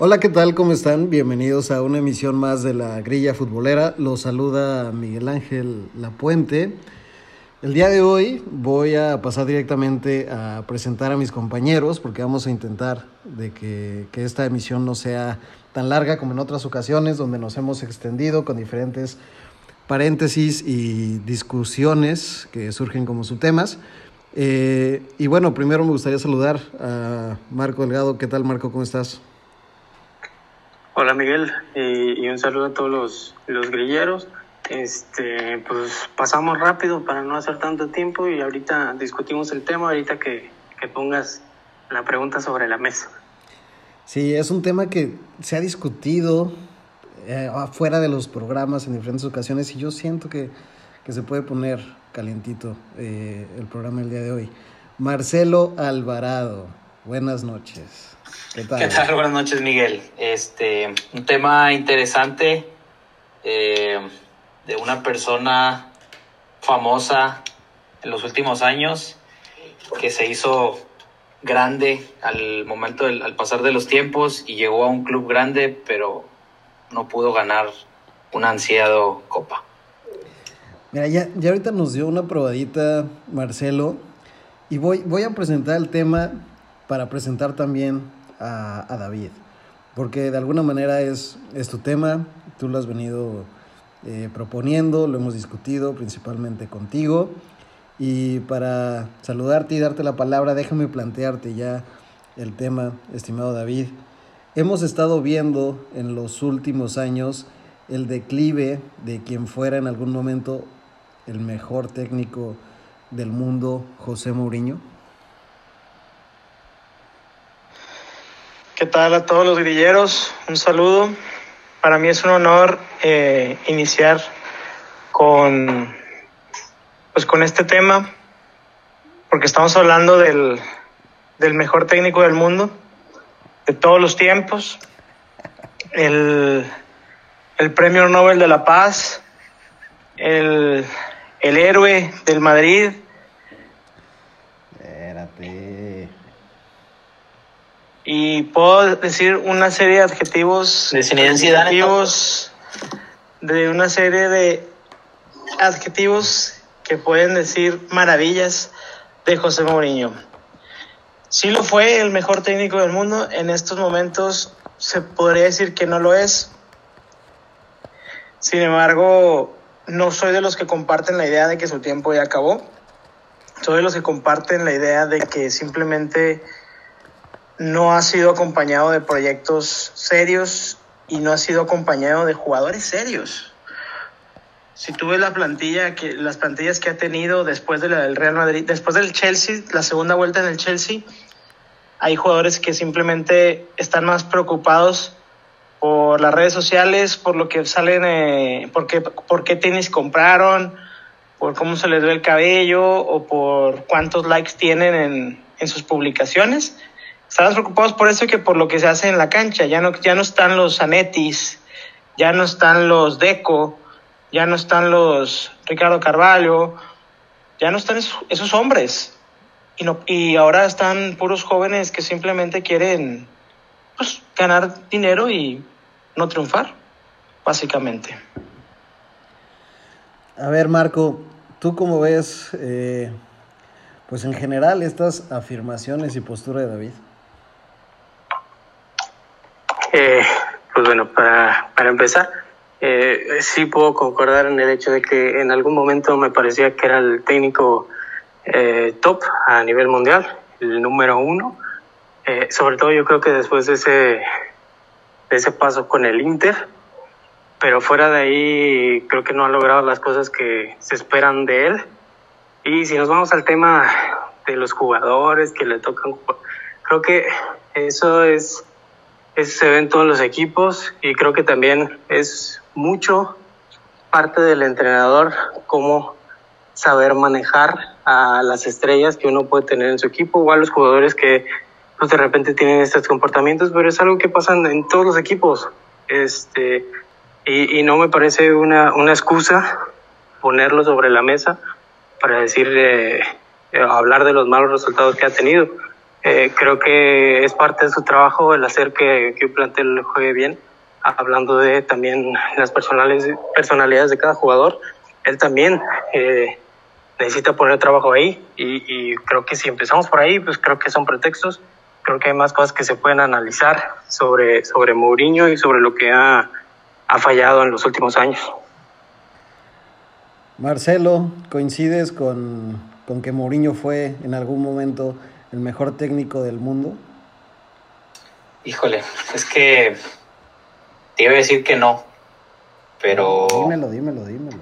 Hola, ¿qué tal? ¿Cómo están? Bienvenidos a una emisión más de la Grilla Futbolera. Los saluda Miguel Ángel Lapuente. El día de hoy voy a pasar directamente a presentar a mis compañeros porque vamos a intentar de que, que esta emisión no sea tan larga como en otras ocasiones donde nos hemos extendido con diferentes paréntesis y discusiones que surgen como subtemas. Eh, y bueno, primero me gustaría saludar a Marco Delgado. ¿Qué tal, Marco? ¿Cómo estás? Hola Miguel y, un saludo a todos los, los grilleros. Este, pues pasamos rápido para no hacer tanto tiempo y ahorita discutimos el tema, ahorita que, que pongas la pregunta sobre la mesa. Sí, es un tema que se ha discutido eh, afuera de los programas en diferentes ocasiones y yo siento que, que se puede poner calientito eh, el programa el día de hoy. Marcelo Alvarado, buenas noches. ¿Qué tal? ¿Qué tal? Buenas noches, Miguel. Este, un tema interesante eh, de una persona famosa en los últimos años que se hizo grande al momento del al pasar de los tiempos y llegó a un club grande, pero no pudo ganar una ansiado copa. Mira, ya, ya ahorita nos dio una probadita Marcelo y voy, voy a presentar el tema para presentar también a, David, porque de alguna manera es, es tu tema, tú lo has venido eh, proponiendo, lo hemos discutido principalmente contigo. Y para saludarte y darte la palabra, déjame plantearte ya el tema, estimado David. Hemos estado viendo en los últimos años el declive de quien fuera en algún momento el mejor técnico del mundo, José Mourinho. ¿Qué tal a todos los grilleros? Un saludo. Para mí es un honor eh, iniciar con, pues con este tema, porque estamos hablando del, del mejor técnico del mundo, de todos los tiempos, el, el Premio Nobel de la Paz, el, el héroe del Madrid, y puedo decir una serie de adjetivos de adjetivos de una serie de adjetivos que pueden decir maravillas de José Mourinho. Sí lo fue el mejor técnico del mundo, en estos momentos se podría decir que no lo es. Sin embargo, no soy de los que comparten la idea de que su tiempo ya acabó. Soy de los que comparten la idea de que simplemente no ha sido acompañado de proyectos serios y no ha sido acompañado de jugadores serios. Si tú ves la plantilla, que, las plantillas que ha tenido después de la del Real Madrid, después del Chelsea, la segunda vuelta en el Chelsea, hay jugadores que simplemente están más preocupados por las redes sociales, por lo que salen, eh, por, qué, por qué tenis compraron, por cómo se les ve el cabello o por cuántos likes tienen en, en sus publicaciones Estamos preocupados por eso que por lo que se hace en la cancha. Ya no, ya no están los Zanetis, ya no están los Deco, ya no están los Ricardo Carvalho, ya no están esos, esos hombres. Y, no, y ahora están puros jóvenes que simplemente quieren pues, ganar dinero y no triunfar, básicamente. A ver, Marco, ¿tú cómo ves, eh, pues en general, estas afirmaciones y postura de David? Eh, pues bueno, para, para empezar, eh, sí puedo concordar en el hecho de que en algún momento me parecía que era el técnico eh, top a nivel mundial, el número uno. Eh, sobre todo yo creo que después de ese, de ese paso con el Inter, pero fuera de ahí creo que no ha logrado las cosas que se esperan de él. Y si nos vamos al tema de los jugadores que le tocan, creo que eso es eso se ve en todos los equipos y creo que también es mucho parte del entrenador cómo saber manejar a las estrellas que uno puede tener en su equipo o a los jugadores que pues de repente tienen estos comportamientos, pero es algo que pasa en todos los equipos. Este, y, no me parece una, una excusa ponerlo sobre la mesa para decir, eh, hablar de los malos resultados que ha tenido. Eh, creo que es parte de su trabajo el hacer que, que un plantel juegue bien, hablando de también las personales, personalidades de cada jugador. Él también eh, necesita poner trabajo ahí y, y, creo que si empezamos por ahí, pues creo que son pretextos. Creo que hay más cosas que se pueden analizar sobre, sobre Mourinho y sobre lo que ha, ha fallado en los últimos años. Marcelo, ¿coincides con, con que Mourinho fue en algún momento el mejor técnico del mundo? Híjole, es que te iba a decir que no, pero... Dímelo, dímelo, dímelo.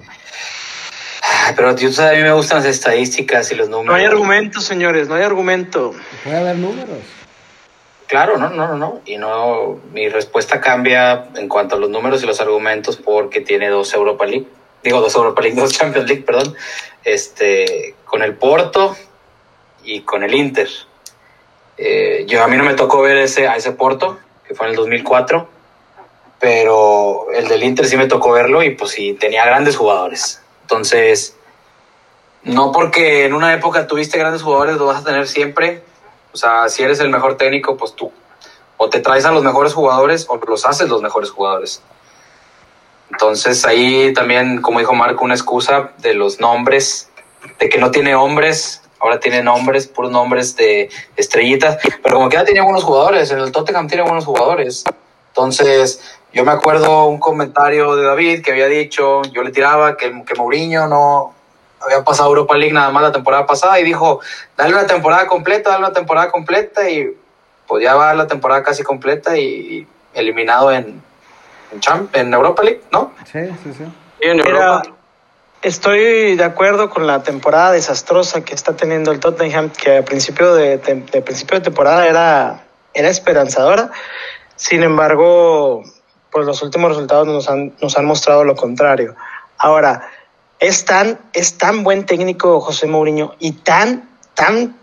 Pero yo, a mí me gustan las estadísticas y los números. No hay argumento, señores, no hay argumento. Puede haber números. Claro, no, no, no, no. Y no, mi respuesta cambia en cuanto a los números y los argumentos porque tiene dos Europa League. Digo, dos Europa League, dos Champions League, perdón. Este, con el Porto y con el Inter. Eh, yo a mí no me tocó ver ese, a ese Porto, que fue en el 2004, pero el del Inter sí me tocó verlo y pues sí, tenía grandes jugadores. Entonces, no porque en una época tuviste grandes jugadores, lo vas a tener siempre. O sea, si eres el mejor técnico, pues tú o te traes a los mejores jugadores o los haces los mejores jugadores. Entonces ahí también, como dijo Marco, una excusa de los nombres, de que no tiene hombres, ahora tiene nombres, puros nombres de estrellitas, pero como que ya tenía buenos jugadores, en el Tottenham tiene buenos jugadores. Entonces, yo me acuerdo un comentario de David que había dicho, yo le tiraba que, que Mourinho no había pasado Europa League nada más la temporada pasada y dijo, dale una temporada completa, dale una temporada completa y pues ya va la temporada casi completa y eliminado en, en, Champ, en Europa League, ¿no? Sí, sí, sí. Y en Europa, estoy de acuerdo con la temporada desastrosa que está teniendo el Tottenham, que a principio de, de, de principio de temporada era, era esperanzadora. Sin embargo, pues los últimos resultados nos han, nos han mostrado lo contrario. Ahora, es tan, es tan buen técnico José Mourinho y tan, tan,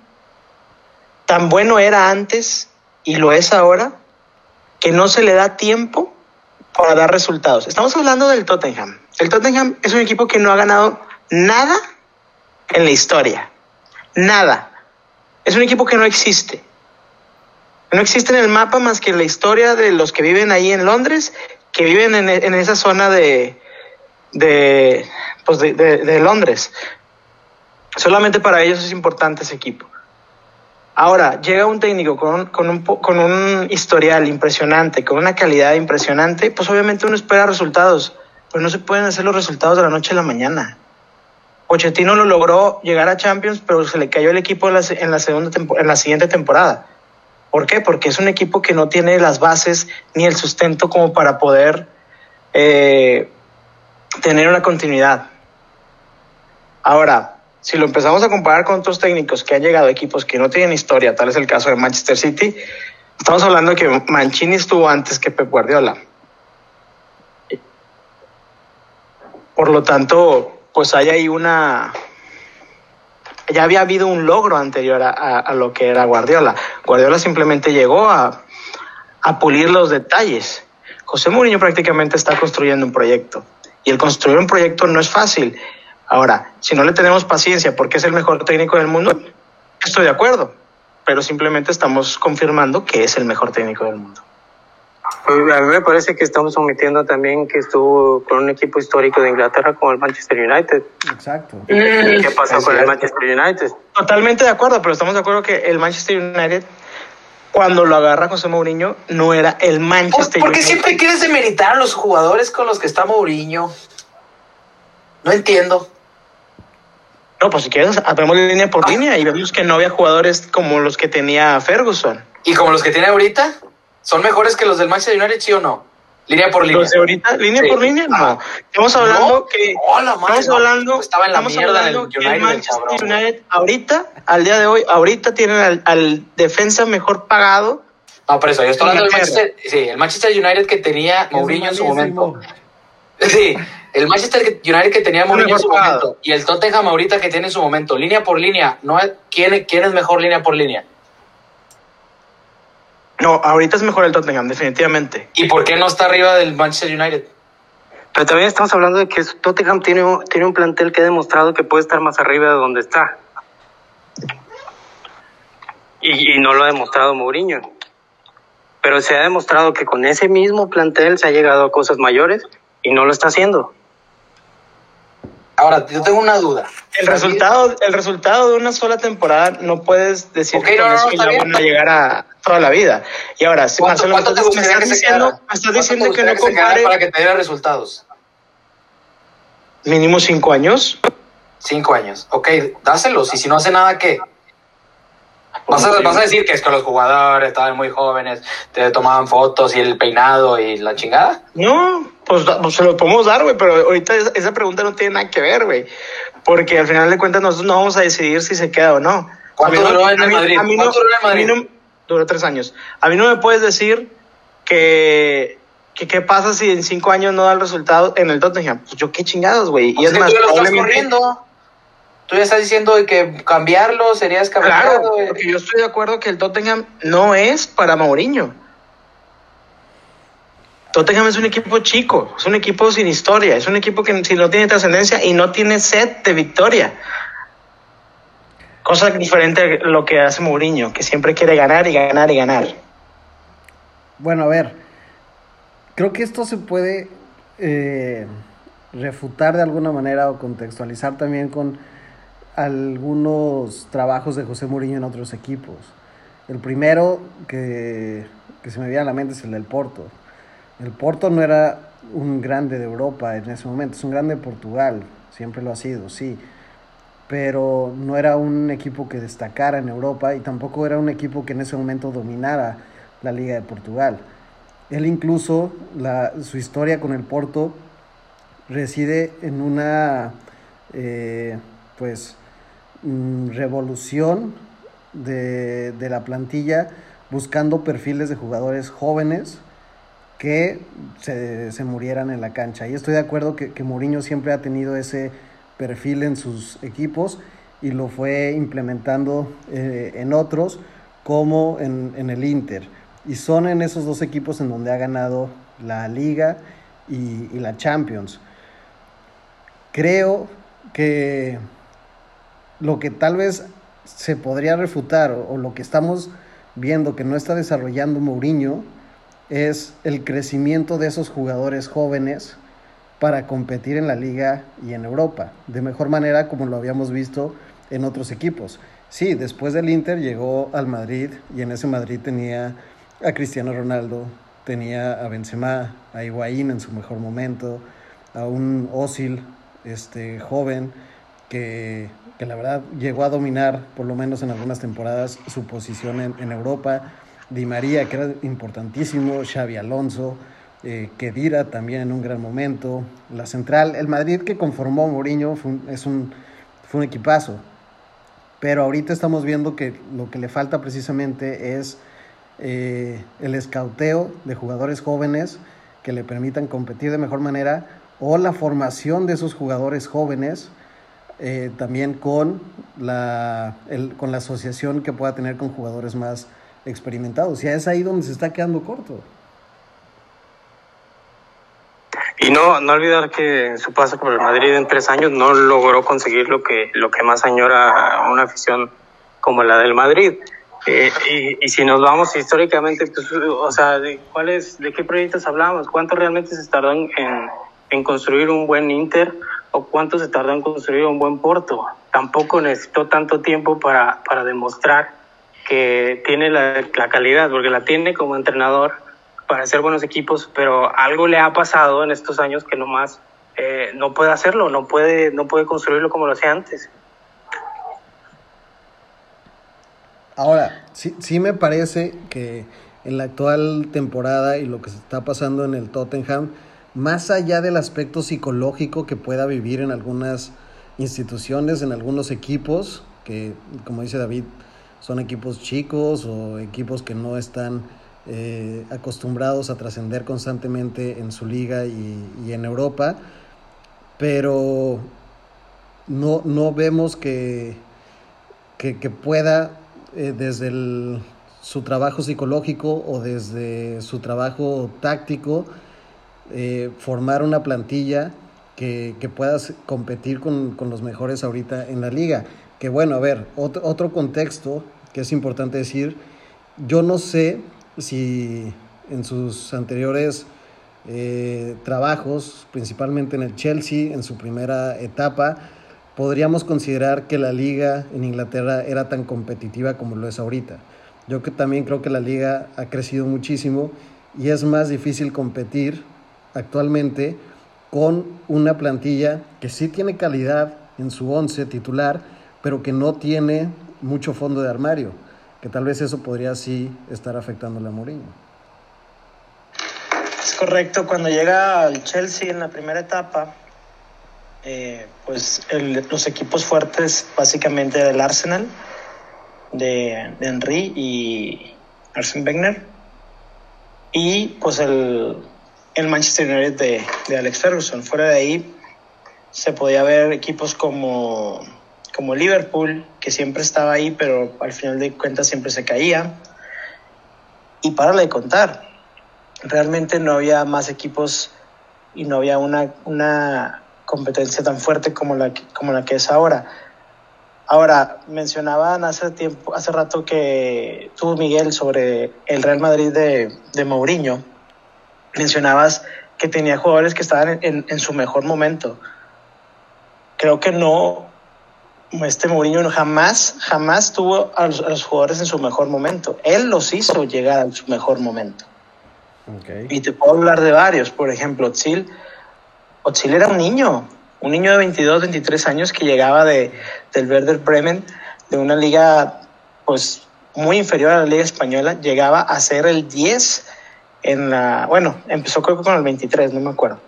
tan bueno era antes y lo es ahora que no se le da tiempo para dar resultados. Estamos hablando del Tottenham. El Tottenham es un equipo que no ha ganado nada en la historia. Nada. Es un equipo que no existe. No existe en el mapa más que la historia de los que viven ahí en Londres, que viven en, en esa zona de, de, pues de, de, Londres. Solamente para ellos es importante ese equipo. Ahora, llega un técnico con con, un, con un historial impresionante, con una calidad impresionante, pues obviamente uno espera resultados, pero no se pueden hacer los resultados de la noche a la mañana. Pochettino lo logró llegar a Champions, pero se le cayó el equipo en la, en la, segunda en la siguiente temporada. ¿Por qué? Porque es un equipo que no tiene las bases ni el sustento como para poder eh, tener una continuidad. Ahora, si lo empezamos a comparar con otros técnicos que han llegado a equipos que no tienen historia, tal es el caso de Manchester City, estamos hablando de que Mancini estuvo antes que Pep Guardiola. Por lo tanto, pues hay ahí una... Ya había habido un logro anterior a, lo que era Guardiola. Guardiola simplemente llegó a, a pulir los detalles. José Mourinho prácticamente está construyendo un proyecto. Y el construir un proyecto no es fácil. Ahora, si no le tenemos paciencia porque es el mejor técnico del mundo, estoy de acuerdo, pero simplemente estamos confirmando que es el mejor técnico del mundo. A mí me parece que estamos omitiendo también que estuvo con un equipo histórico de Inglaterra como el Manchester United. Exacto. ¿Qué pasó con el Manchester United? Totalmente de acuerdo, pero estamos de acuerdo que el Manchester United cuando lo agarra José Mourinho no era el Manchester ¿Por, ¿por qué United. siempre quieres demeritar a los jugadores con los que está Mourinho? No entiendo. No, pues si quieres, vemos línea por Ah. línea y vemos que no había jugadores como los que tenía Ferguson. ¿Y como los que tiene ahorita? ¿Son mejores que los del Manchester United, sí o no? Línea por línea. Los de ahorita, línea Sí. por línea, no. Ah. Estamos hablando No. que Hola, madre, estamos hablando, Estaba en la estamos mierda en el hablando que United, el Manchester cabrón. United ahorita, al día de hoy, ahorita tienen al, al defensa mejor pagado. No, por eso, yo estoy hablando del. Manchester, sí, el Manchester United que tenía Mourinho en su momento. Sí, el Manchester United que tenía Mourinho en su momento y el Tottenham ahorita que tiene en su momento, línea por línea, no es- ¿quién, quién es mejor línea por línea? No, ahorita es mejor el Tottenham, definitivamente. ¿Y por qué no está arriba del Manchester United? Pero también estamos hablando de que Tottenham tiene, un- tiene un plantel que ha demostrado que puede estar más arriba de donde está. y, no lo ha demostrado Mourinho. Pero se ha demostrado que con ese mismo plantel se ha llegado a cosas mayores y no lo está haciendo. Ahora, yo tengo una duda. El resultado, el resultado de una sola temporada no puedes decir que no, van a llegar a toda la vida. Y ahora, si Marcelo, me estás diciendo, me estás diciendo que no compare... Para que te diera resultados. Mínimo cinco años. Cinco años. Ok, dáselos. Y si no hace nada, ¿qué? ¿Vas a, ¿Vas a, decir que es que los jugadores estaban muy jóvenes, te tomaban fotos y el peinado y la chingada? No, pues, pues, se lo podemos dar, güey, pero ahorita esa pregunta no tiene nada que ver, güey. Porque al final de cuentas nosotros no vamos a decidir si se queda o no. ¿Cuánto duró en el Madrid? ¿Cuánto duró en Madrid? duró tres años. A mí no me puedes decir que, que qué pasa si en cinco años no da el resultado en el Tottenham. Pues yo qué chingados, güey. y es más, tú lo estás corriendo. Tú ya estás diciendo que cambiarlo sería escapar. Claro, porque yo estoy de acuerdo que el Tottenham no es para Mourinho. Tottenham es un equipo chico, es un equipo sin historia, es un equipo que si no tiene trascendencia y no tiene sed de victoria. Cosa diferente a lo que hace Mourinho, que siempre quiere ganar y ganar y ganar. Bueno, a ver, creo que esto se puede eh, refutar de alguna manera o contextualizar también con algunos trabajos de José Mourinho en otros equipos. El primero que, que se me viene a la mente es el del Porto. El Porto no era un grande de Europa en ese momento, es un grande de Portugal, siempre lo ha sido, sí, pero no era un equipo que destacara en Europa y tampoco era un equipo que en ese momento dominara la Liga de Portugal. Él incluso, la, su historia con el Porto reside en una, eh, pues, mm, revolución de, de la plantilla buscando perfiles de jugadores jóvenes que se, murieran en la cancha. Y estoy de acuerdo que, que Mourinho siempre ha tenido ese perfil en sus equipos y lo fue implementando eh, en otros como en, el Inter. Y son en esos dos equipos en donde ha ganado la liga y, la Champions. Creo que lo que tal vez se podría refutar o, lo que estamos viendo que no está desarrollando Mourinho es el crecimiento de esos jugadores jóvenes para competir en la liga y en Europa, de mejor manera como lo habíamos visto en otros equipos. Sí, después del Inter llegó al Madrid y en ese Madrid tenía a Cristiano Ronaldo, tenía a Benzema, a Higuaín en su mejor momento, a un Osil este, joven que, que, la verdad llegó a dominar, por lo menos en algunas temporadas, su posición en, Europa. Di María, que era importantísimo, Xavi Alonso, eh, Kedira también en un gran momento, la central, el Madrid que conformó Mourinho fue un, fue un equipazo, pero ahorita estamos viendo que lo que le falta precisamente es eh, el escauteo de jugadores jóvenes que le permitan competir de mejor manera o la formación de esos jugadores jóvenes eh, también con la, el, con la asociación que pueda tener con jugadores más experimentados. Y es ahí donde se está quedando corto. Y no, no olvidar que en su paso por el Madrid en tres años no logró conseguir lo que, lo que más añora una afición como la del Madrid. Eh, y, y, si nos vamos históricamente, pues, o sea, ¿de, cuáles, ¿de qué proyectos hablamos? ¿Cuánto realmente se tardó en, en, construir un buen Inter? ¿O cuánto se tardó en construir un buen Porto? Tampoco necesitó tanto tiempo para, para demostrar que tiene la, la, calidad, porque la tiene como entrenador para hacer buenos equipos, pero algo le ha pasado en estos años que nomás eh, no puede hacerlo, no puede, no puede construirlo como lo hacía antes. Ahora, sí, sí me parece que en la actual temporada y lo que se está pasando en el Tottenham, más allá del aspecto psicológico que pueda vivir en algunas instituciones, en algunos equipos, que como dice David, son equipos chicos o equipos que no están eh, acostumbrados a trascender constantemente en su liga y, en Europa, pero no, no vemos que, que, pueda eh, desde su trabajo psicológico o desde su trabajo táctico eh, formar una plantilla que, que pueda competir con, con, los mejores ahorita en la liga. Que bueno, a ver, otro, otro contexto que es importante decir. Yo no sé si en sus anteriores eh, trabajos, principalmente en el Chelsea, en su primera etapa, podríamos considerar que la liga en Inglaterra era tan competitiva como lo es ahorita. Yo que también creo que la liga ha crecido muchísimo y es más difícil competir actualmente con una plantilla que sí tiene calidad en su once titular, pero que no tiene mucho fondo de armario, que tal vez eso podría sí estar afectando a Mourinho. Es correcto, cuando llega al Chelsea en la primera etapa, eh, pues los equipos fuertes básicamente del Arsenal, de, de Henry y Arsene Wenger, y pues el, el Manchester United de, de, Alex Ferguson. Fuera de ahí se podía ver equipos como, como Liverpool, que siempre estaba ahí, pero al final de cuentas siempre se caía. Y para de contar, realmente no había más equipos y no había una, una competencia tan fuerte como la, como la que es ahora. Ahora, mencionaban hace tiempo, hace rato que tú, Miguel, sobre el Real Madrid de, de Mourinho mencionabas que tenía jugadores que estaban en, en, su mejor momento. Creo que no, este Mourinho jamás, jamás tuvo a los, a los, jugadores en su mejor momento. Él los hizo llegar a su mejor momento. Okay. Y te puedo hablar de varios. Por ejemplo, Otzil. Otzil era un niño, un niño de 22, 23 años que llegaba de, del Werder Bremen, de una liga pues muy inferior a la liga española, llegaba a ser el 10 bueno, empezó creo que con el 23, no me acuerdo,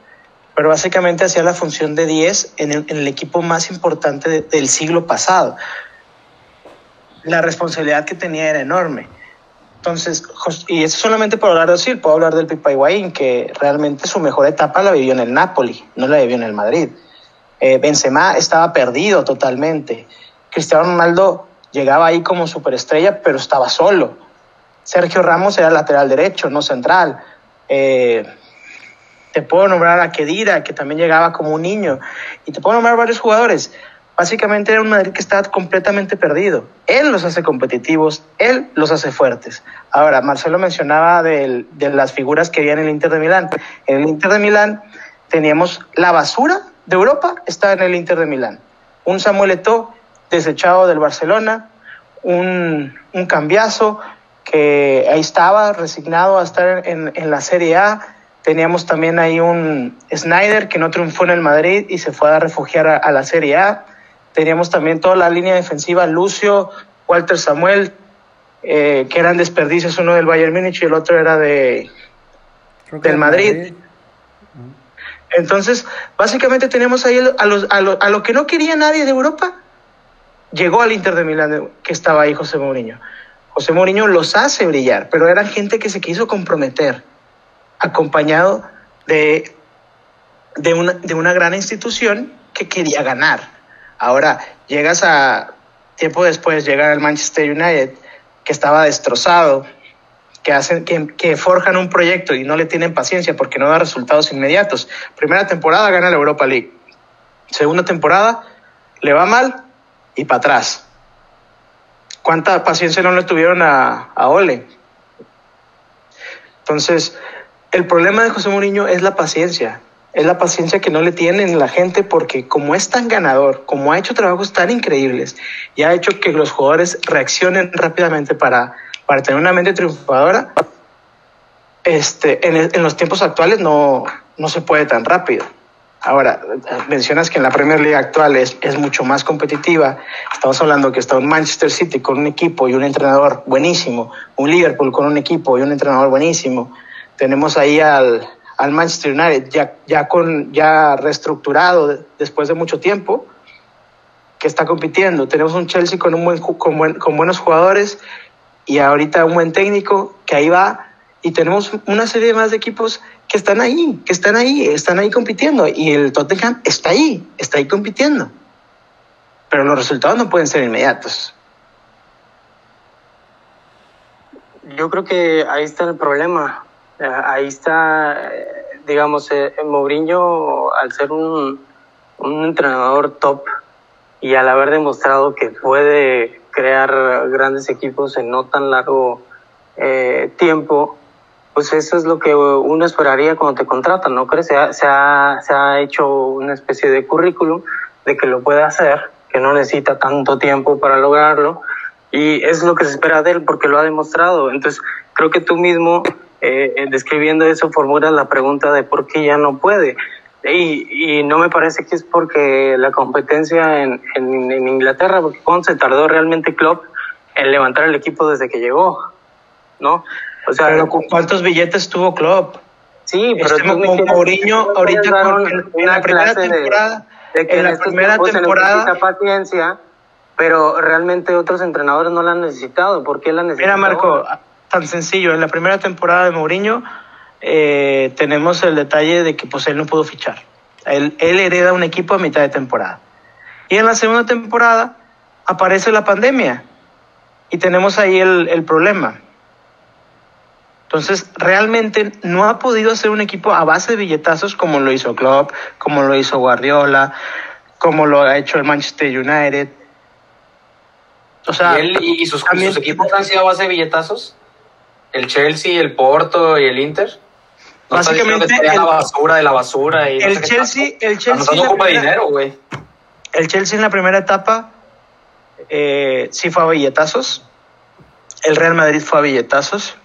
pero básicamente hacía la función de 10 en el, equipo más importante de, del siglo pasado. La responsabilidad que tenía era enorme. Entonces, y eso solamente por hablar de Osil, puedo hablar del Pipa Higuaín, que realmente su mejor etapa la vivió en el Napoli, no la vivió en el Madrid. Eh, Benzema estaba perdido totalmente. Cristiano Ronaldo llegaba ahí como superestrella, pero estaba solo. Sergio Ramos era lateral derecho, no central. Eh, te puedo nombrar a Kedira, que también llegaba como un niño. Y te puedo nombrar varios jugadores. Básicamente era un Madrid que estaba completamente perdido. Él los hace competitivos, él los hace fuertes. Ahora, Marcelo mencionaba de, las figuras que había en el Inter de Milán. En el Inter de Milán teníamos la basura de Europa, estaba en el Inter de Milán. Un Samuel Eto'o desechado del Barcelona, un, un cambiazo que ahí estaba resignado a estar en, en la Serie A. Teníamos también ahí un Snyder que no triunfó en el Madrid y se fue a refugiar a, a la Serie A teníamos también toda la línea defensiva, Lucio, Walter Samuel, eh, que eran desperdicios, uno del Bayern Múnich y el otro era de del Madrid. Madrid. Entonces, básicamente tenemos ahí a, los, a, lo, a lo que no quería nadie de Europa, llegó al Inter de Milán, que estaba ahí José Mourinho. José Mourinho los hace brillar, pero eran gente que se quiso comprometer, acompañado de, de, una, de una gran institución que quería ganar. Ahora, llegas a, tiempo después, llega el Manchester United, que estaba destrozado, que, hacen, que, que, forjan un proyecto y no le tienen paciencia porque no da resultados inmediatos. Primera temporada gana la Europa League. Segunda temporada le va mal y para atrás. ¿Cuánta paciencia no le tuvieron a, a Ole? Entonces, el problema de José Mourinho es la paciencia es la paciencia que no le tienen la gente porque como es tan ganador, como ha hecho trabajos tan increíbles y ha hecho que los jugadores reaccionen rápidamente para, para tener una mente triunfadora, este, en, en los tiempos actuales no, no se puede tan rápido. Ahora, mencionas que en la Premier League actual es, es mucho más competitiva. Estamos hablando que está un Manchester City con un equipo y un entrenador buenísimo, un Liverpool con un equipo y un entrenador buenísimo. Tenemos ahí al, al Manchester United, ya, con, ya reestructurado después de mucho tiempo, que está compitiendo. Tenemos un Chelsea con, un buen, con, buen, con buenos jugadores y ahorita un buen técnico que ahí va. Y tenemos una serie más de equipos que están ahí, que están ahí, están ahí compitiendo. Y el Tottenham está ahí, está ahí compitiendo. Pero los resultados no pueden ser inmediatos. Yo creo que ahí está el problema. Ahí está, digamos, eh, Mourinho, al ser un, un entrenador top y al haber demostrado que puede crear grandes equipos en no tan largo eh, tiempo, pues eso es lo que uno esperaría cuando te contratan, ¿no crees? Se ha, hecho una especie de currículum de que lo puede hacer, que no necesita tanto tiempo para lograrlo, y es lo que se espera de él porque lo ha demostrado. Entonces, creo que tú mismo, eh, eh describiendo eso, formulas la pregunta de por qué ya no puede. Y, y, no me parece que es porque la competencia en, Inglaterra, porque se tardó realmente Klopp en levantar el equipo desde que llegó, ¿no? O sea, pero ¿cuántos billetes tuvo Klopp? Sí, pero este, como Mourinho ahorita con, en, en la primera temporada, de, de que en, la primera temporada paciencia, pero realmente otros entrenadores no la han necesitado. ¿Por qué la han necesitado? Mira, Marco, tan sencillo, en la primera temporada de Mourinho eh, tenemos el detalle de que pues él no pudo fichar. Él, él hereda un equipo a mitad de temporada. Y en la segunda temporada aparece la pandemia y tenemos ahí el, el problema. Entonces, realmente no ha podido hacer un equipo a base de billetazos como lo hizo Klopp, como lo hizo Guardiola, como lo ha hecho el Manchester United. O sea, ¿Y, él, y, y sus, también, sus, equipos han sido a base de billetazos? ¿El Chelsea, el Porto y el Inter? No Básicamente, que el, la basura de la basura. Y el, no sé Chelsea, el Chelsea, no ocupa primera, dinero, güey. El Chelsea en la primera etapa eh, sí fue a billetazos. El Real Madrid fue a billetazos.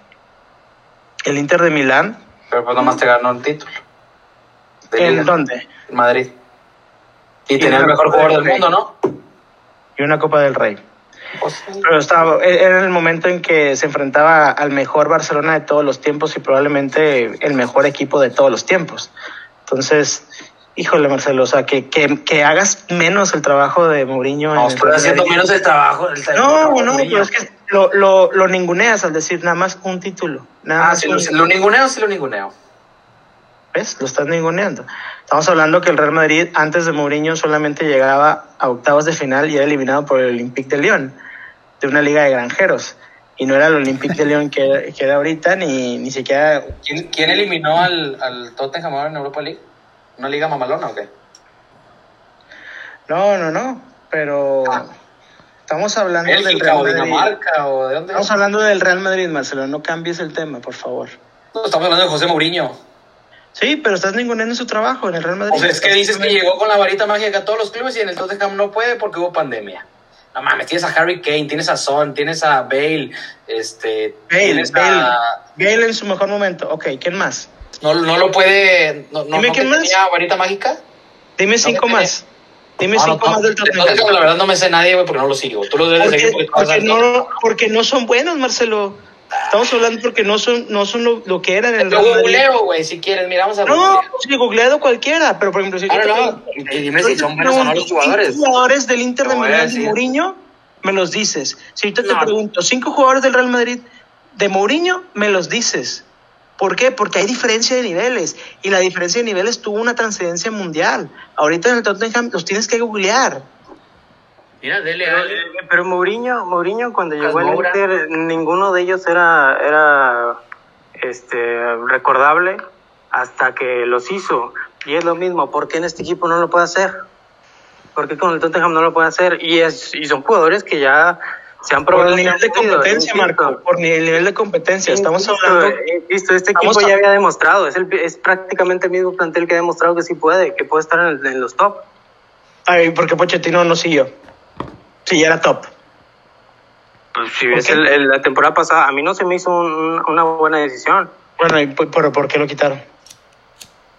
El Inter de Milán. Pero pues nomás te ganó el título. ¿En dónde? En Madrid. Y, y tenía el mejor jugador del mundo, ¿no? Y una Copa del Rey. Pues, Pero estaba, era el momento en que se enfrentaba al mejor Barcelona de todos los tiempos y probablemente el mejor equipo de todos los tiempos. Entonces, híjole, Marcelo, o sea, que, que, que hagas menos el trabajo de Mourinho. No, estoy haciendo menos el trabajo. El no, no, pero es que lo, lo, lo, ninguneas al decir nada más un título. Nada ah, más sí, un... lo, lo ninguneo, sí lo ninguneo. ¿Ves? Lo estás ninguneando. Estamos hablando que el Real Madrid antes de Mourinho solamente llegaba a octavos de final y era eliminado por el Olympique de Lyon, de una liga de granjeros. Y no era el Olympique de Lyon que, que era ahorita, ni, ni siquiera... ¿Quién, ¿Quién, eliminó al, al Tottenham ahora en Europa League? ¿Una liga mamalona o qué? No, no, no, pero... Ah. Estamos hablando Bélgica del Real o Madrid. Dinamarca o de dónde? Estamos hablando del Real Madrid, Marcelo. No cambies el tema, por favor. No, estamos hablando de José Mourinho. Sí, pero estás ninguneando su trabajo en el Real Madrid. O sea, es que dices que llegó con la varita mágica a todos los clubes y en el Tottenham no puede porque hubo pandemia. No mames, tienes a Harry Kane, tienes a Son, tienes a Bale, este... Bale, tienes Bale, a... Bale en su mejor momento. Ok, ¿quién más? No, no lo puede... No, no, Dime no quién que más. tenía varita mágica? Dime cinco más. Dime No, no, cinco no, más del de Tottenham. Tottenham, la verdad no me sé nadie, güey, porque no lo sigo. Tú lo debes de seguir Porque, porque porque no, porque no son buenos, Marcelo. Estamos hablando porque no son, no son lo, lo que eran en el Te Real Madrid. googleo, güey, si quieres, miramos a No, googlear. sí, googleado cualquiera, pero por ejemplo, si yo Ah, te no, no, y dime si son buenos o no los cinco jugadores. jugadores del Inter de Te Milán. Mourinho, me los dices. Si ahorita te No. pregunto, cinco jugadores del Real Madrid de Mourinho, me los dices. ¿Por qué? Porque hay diferencia de niveles y la diferencia de niveles tuvo una trascendencia mundial. Ahorita en el Tottenham los tienes que googlear. Mira, dele, Pero, dale. eh, pero Mourinho, Mourinho cuando llegó al. Inter, ninguno de ellos era, era este, recordable hasta que los hizo. Y es lo mismo, ¿por qué en este equipo no lo puede hacer? ¿Por qué con el Tottenham no lo puede hacer? Y, es, y son jugadores que ya se han Por probado. el nivel de competencia, insisto. Marco. Por el nivel de competencia. Estamos Insisto, hablando. eh, Insisto, este estamos equipo a- ya había demostrado, es, el, es prácticamente el mismo plantel que ha demostrado que sí puede, que puede estar en, en los top. Ay, porque Pochettino no siguió. Sí, ya era top. Pues si ¿Por ves qué? el- el- la temporada pasada, a mí no se me hizo un- una buena decisión. Bueno, ¿y por, por- por qué lo quitaron?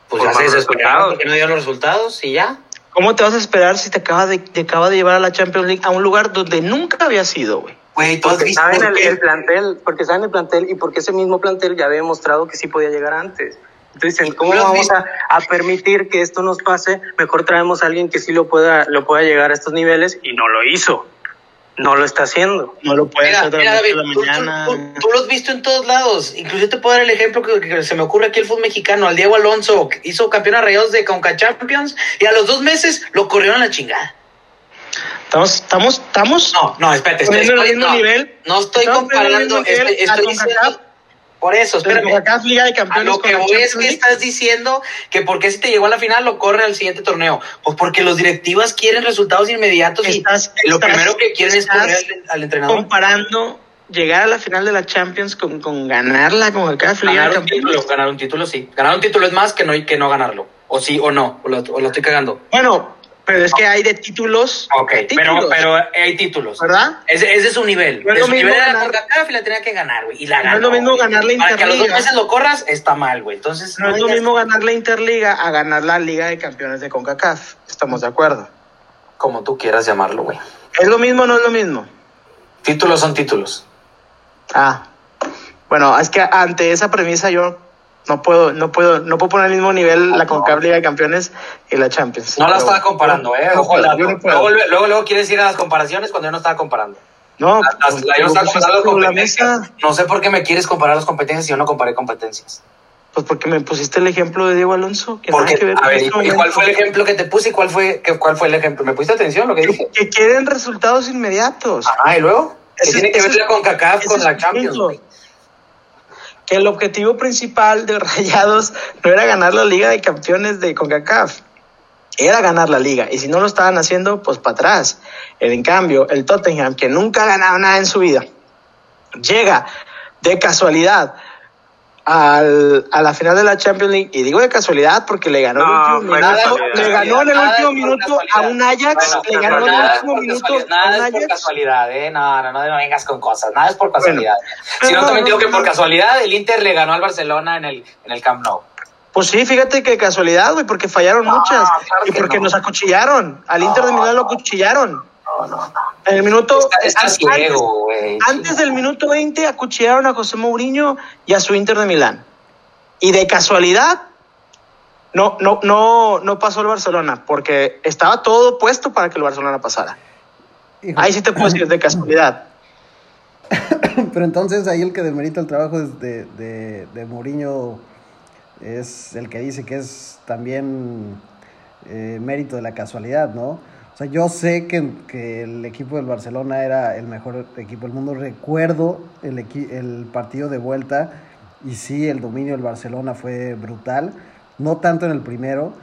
Pues Por ya se desesperaron porque no dieron los resultados y ya. ¿Cómo te vas a esperar si te acaba de, te acaba de llevar a la Champions League a un lugar donde nunca había sido, güey? Güey, tú has Porque visto saben el, plantel, porque saben el plantel y porque ese mismo plantel ya había demostrado que sí podía llegar antes. Entonces dicen, ¿cómo ¿Lo has vamos a, a permitir que esto nos pase? Mejor traemos a alguien que sí lo pueda, lo pueda llegar a estos niveles y no lo hizo. No lo está haciendo. No lo puedes Mira, hacer de mira, la David, la tú, mañana. tú- tú lo has visto en todos lados. Incluso te puedo dar el ejemplo que, que se me ocurre aquí el fútbol mexicano. Al Diego Alonso que hizo campeón a rayados de Conca Champions y a los dos meses lo corrieron a la chingada. Estamos, estamos, estamos. No, no, espérate. Estoy, no, nivel. no estoy comparando. Estoy, diciendo, Por eso, espérame. CONCACAF Liga de Campeones. A lo que voy es que estás diciendo que por qué si te llegó a la final lo corre al siguiente torneo. Pues porque los directivas quieren resultados inmediatos y Estás- lo estás- primero que quieren es correr al, al entrenador. comparando llegar a la final de la Champions con, con ganarla con de Ganar un Campeones. título, ganar un título, sí. Ganar un título es más que no, que no ganarlo. O sí o no, o lo, o lo estoy cagando. Bueno, pero es que hay de títulos. Ok, títulos, pero hay títulos. ¿Verdad? Ese, ese es su nivel. No es lo su mismo nivel era la CONCACAF y la tenía que ganar, güey. Y la No ganó. es lo mismo ganar la Para que a los dos Interliga. meses lo corras, está mal, güey. Entonces, No es lo mismo ganar la Interliga a ganar la Liga de Campeones de CONCACAF. Estamos de acuerdo. Como tú quieras llamarlo, güey. ¿Es lo mismo o no es lo mismo? Títulos son títulos. Ah, bueno, es que ante esa premisa yo no puedo, no puedo, no puedo poner al mismo nivel la CONCACAF Liga de Campeones y la Champions. No la estaba comparando, ¿eh? no Ojo, la- no luego, luego, luego quieres ir a las comparaciones cuando yo no estaba comparando. No, Las- las- pues, yo no lo estaba pusiste comparando las la competencias. mesa, No sé por qué me quieres comparar las competencias si yo no comparé competencias. Pues porque me pusiste el ejemplo de Diego Alonso. Que Porque, que ver a ver, ¿y cuál fue el ejemplo que te puse y cuál fue, cuál fue el ejemplo? ¿Me pusiste atención lo que dije? Que quieren resultados inmediatos. Ah, y luego. ¿Qué Ese- tiene que ver la CONCACAF con la Champions? punto. Que el objetivo principal de Rayados no era ganar la Liga de Campeones de CONCACAF. Era ganar la liga. Y si no lo estaban haciendo, pues para atrás. En cambio, el Tottenham, que nunca ha ganado nada en su vida, llega de casualidad al, a la final de la Champions League. Y digo de casualidad porque le ganó No, el último minuto. casualidad. Le ganó en el Nada último minuto a un Ajax. Bueno, le ganó en el último por minuto Nada es por casualidad, ¿eh? No, no, no vengas con cosas. Nada es por casualidad. Bueno, si no, no, digo no, que por no. casualidad el Inter le ganó al Barcelona en el, en el Camp Nou. Pues sí, fíjate que casualidad, güey, porque fallaron No, muchas. claro Y que porque no. nos acuchillaron. Al Inter de Milán lo acuchillaron. No, no, no. En el minuto. Está, está antes, ciego, güey. antes del minuto 20 acuchillaron a José Mourinho y a su Inter de Milán. Y de casualidad. No, no, no, no pasó el Barcelona, porque estaba todo puesto para que el Barcelona pasara. Hijo, Ahí sí te puedo decir de casualidad. Pero entonces ahí el que demerita el trabajo es de, de, de Mourinho es el que dice que es también eh, mérito de la casualidad, ¿no? O sea, yo sé que, que el equipo del Barcelona era el mejor equipo del mundo. Recuerdo el, equi- el partido de vuelta y sí, el dominio del Barcelona fue brutal. No tanto en el primero,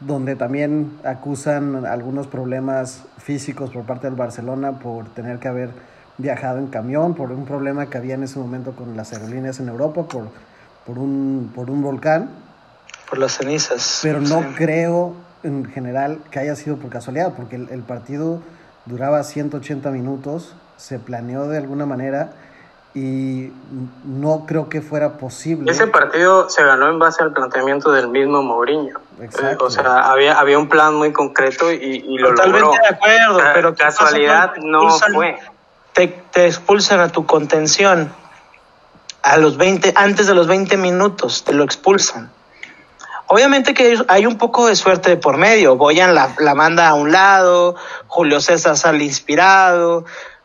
donde también acusan algunos problemas físicos por parte del Barcelona por tener que haber viajado en camión, por un problema que había en ese momento con las aerolíneas en Europa, por, por, un, por un volcán, Por las cenizas. pero no Sí. creo en general que haya sido por casualidad, porque el, el partido duraba 180 minutos, se planeó de alguna manera y no creo que fuera posible. Ese partido se ganó en base al planteamiento del mismo Mourinho. Exacto. O sea, había, había un plan muy concreto y, y lo Totalmente logró. de acuerdo, Ca- pero ¿qué pasa casualidad no fue. te, te expulsan a tu contención a los 20, antes de los 20 minutos, te lo expulsan. Obviamente que hay un poco de suerte de por medio. Boyan la, la manda a un lado, Julio César sale inspirado,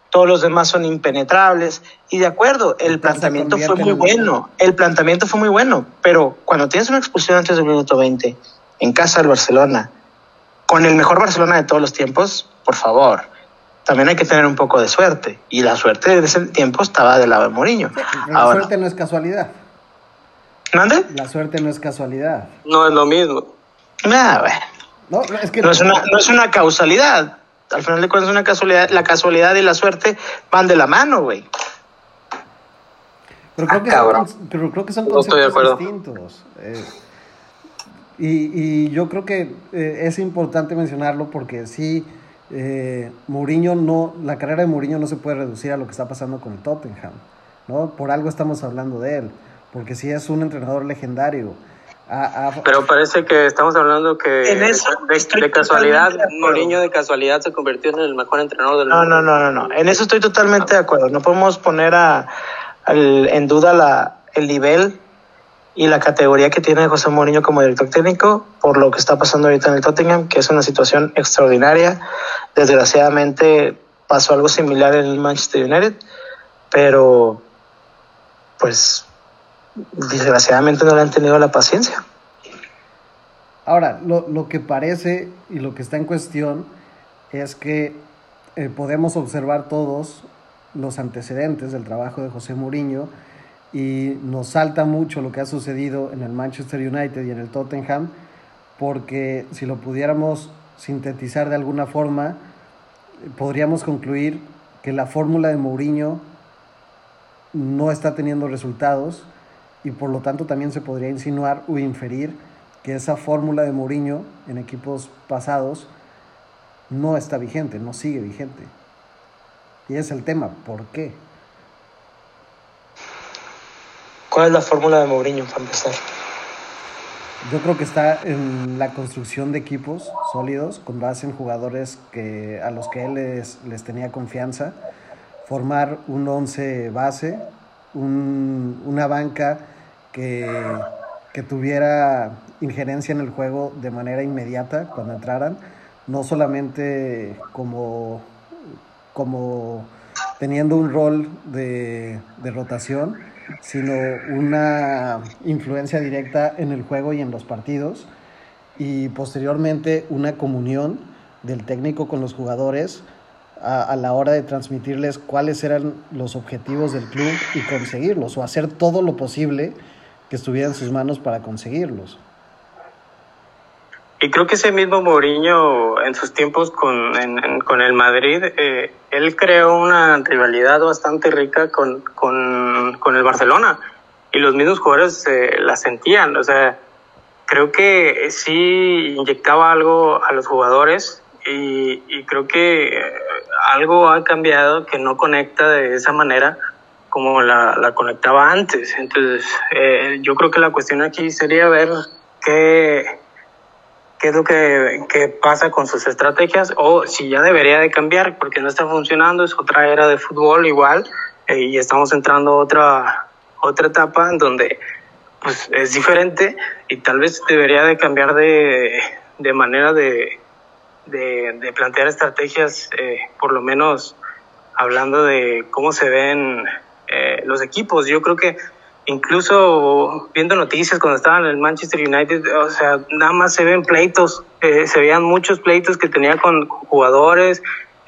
todos los demás son impenetrables. Y de acuerdo, el planteamiento fue muy en- bueno. El planteamiento fue muy bueno. Pero cuando tienes una expulsión antes del minuto 20, en casa del Barcelona, con el mejor Barcelona de todos los tiempos, por favor, también hay que tener un poco de suerte. Y la suerte de ese tiempo estaba del lado de Mourinho. La Ahora, suerte no es casualidad. ¿Mande? La suerte no es casualidad. No es lo mismo. Ah, bueno. No, no, es que No es una, no es una causalidad. Al final de cuentas es una casualidad. La casualidad y la suerte van de la mano, güey. Pero creo, Ah, que cabrón. son, pero creo que son conceptos distintos. Eh, y, y yo creo que eh, es importante mencionarlo porque sí, eh, Mourinho no, la carrera de Mourinho no se puede reducir a lo que está pasando con el Tottenham. ¿no? Por algo estamos hablando de él, porque sí es un entrenador legendario. Pero parece que estamos hablando que En eso de, casualidad. Mourinho de casualidad se convirtió en el mejor entrenador del No, mundo. no, no, no, no. En eso estoy totalmente de acuerdo. No podemos poner a, al- en duda la, el nivel y la categoría que tiene José Mourinho como director técnico por lo que está pasando ahorita en el Tottenham, que es una situación extraordinaria. Desgraciadamente pasó algo similar en el Manchester United, pero pues desgraciadamente no le han tenido la paciencia. Ahora, lo, lo que parece y lo que está en cuestión es que eh, podemos observar todos los antecedentes del trabajo de José Mourinho y nos salta mucho lo que ha sucedido en el Manchester United y en el Tottenham, porque si lo pudiéramos sintetizar de alguna forma, podríamos concluir que la fórmula de Mourinho no está teniendo resultados y por lo tanto también se podría insinuar o inferir que esa fórmula de Mourinho en equipos pasados no está vigente, no sigue vigente. Y es el tema, ¿por qué? ¿Cuál es la fórmula de Mourinho para empezar? Yo creo que está en la construcción de equipos sólidos con base en jugadores que, a los que él les, les tenía confianza, formar un once base, un, una banca que, que tuviera injerencia en el juego de manera inmediata cuando entraran, no solamente como, como teniendo un rol de, de, rotación, sino una influencia directa en el juego y en los partidos, y posteriormente una comunión del técnico con los jugadores a, la hora de transmitirles cuáles eran los objetivos del club y conseguirlos, o hacer todo lo posible que estuviera en sus manos para conseguirlos. Y creo que ese mismo Mourinho en sus tiempos con, con el Madrid, eh, él creó una rivalidad bastante rica con, con, con el Barcelona y los mismos jugadores eh, la sentían. O sea, creo que sí inyectaba algo a los jugadores y, creo que algo ha cambiado que no conecta de esa manera como la, conectaba antes. Entonces, eh, yo creo que la cuestión aquí sería ver qué qué es lo que, que, pasa con sus estrategias o si ya debería de cambiar porque no está funcionando, es otra era de fútbol igual eh, y estamos entrando a otra, otra etapa en donde pues es diferente y tal vez debería de cambiar de, de manera de, de, plantear estrategias, eh, por lo menos hablando de cómo se ven eh, los equipos. Yo creo que incluso viendo noticias cuando estaban en el Manchester United, o sea, nada más se ven pleitos, eh, se veían muchos pleitos que tenía con jugadores,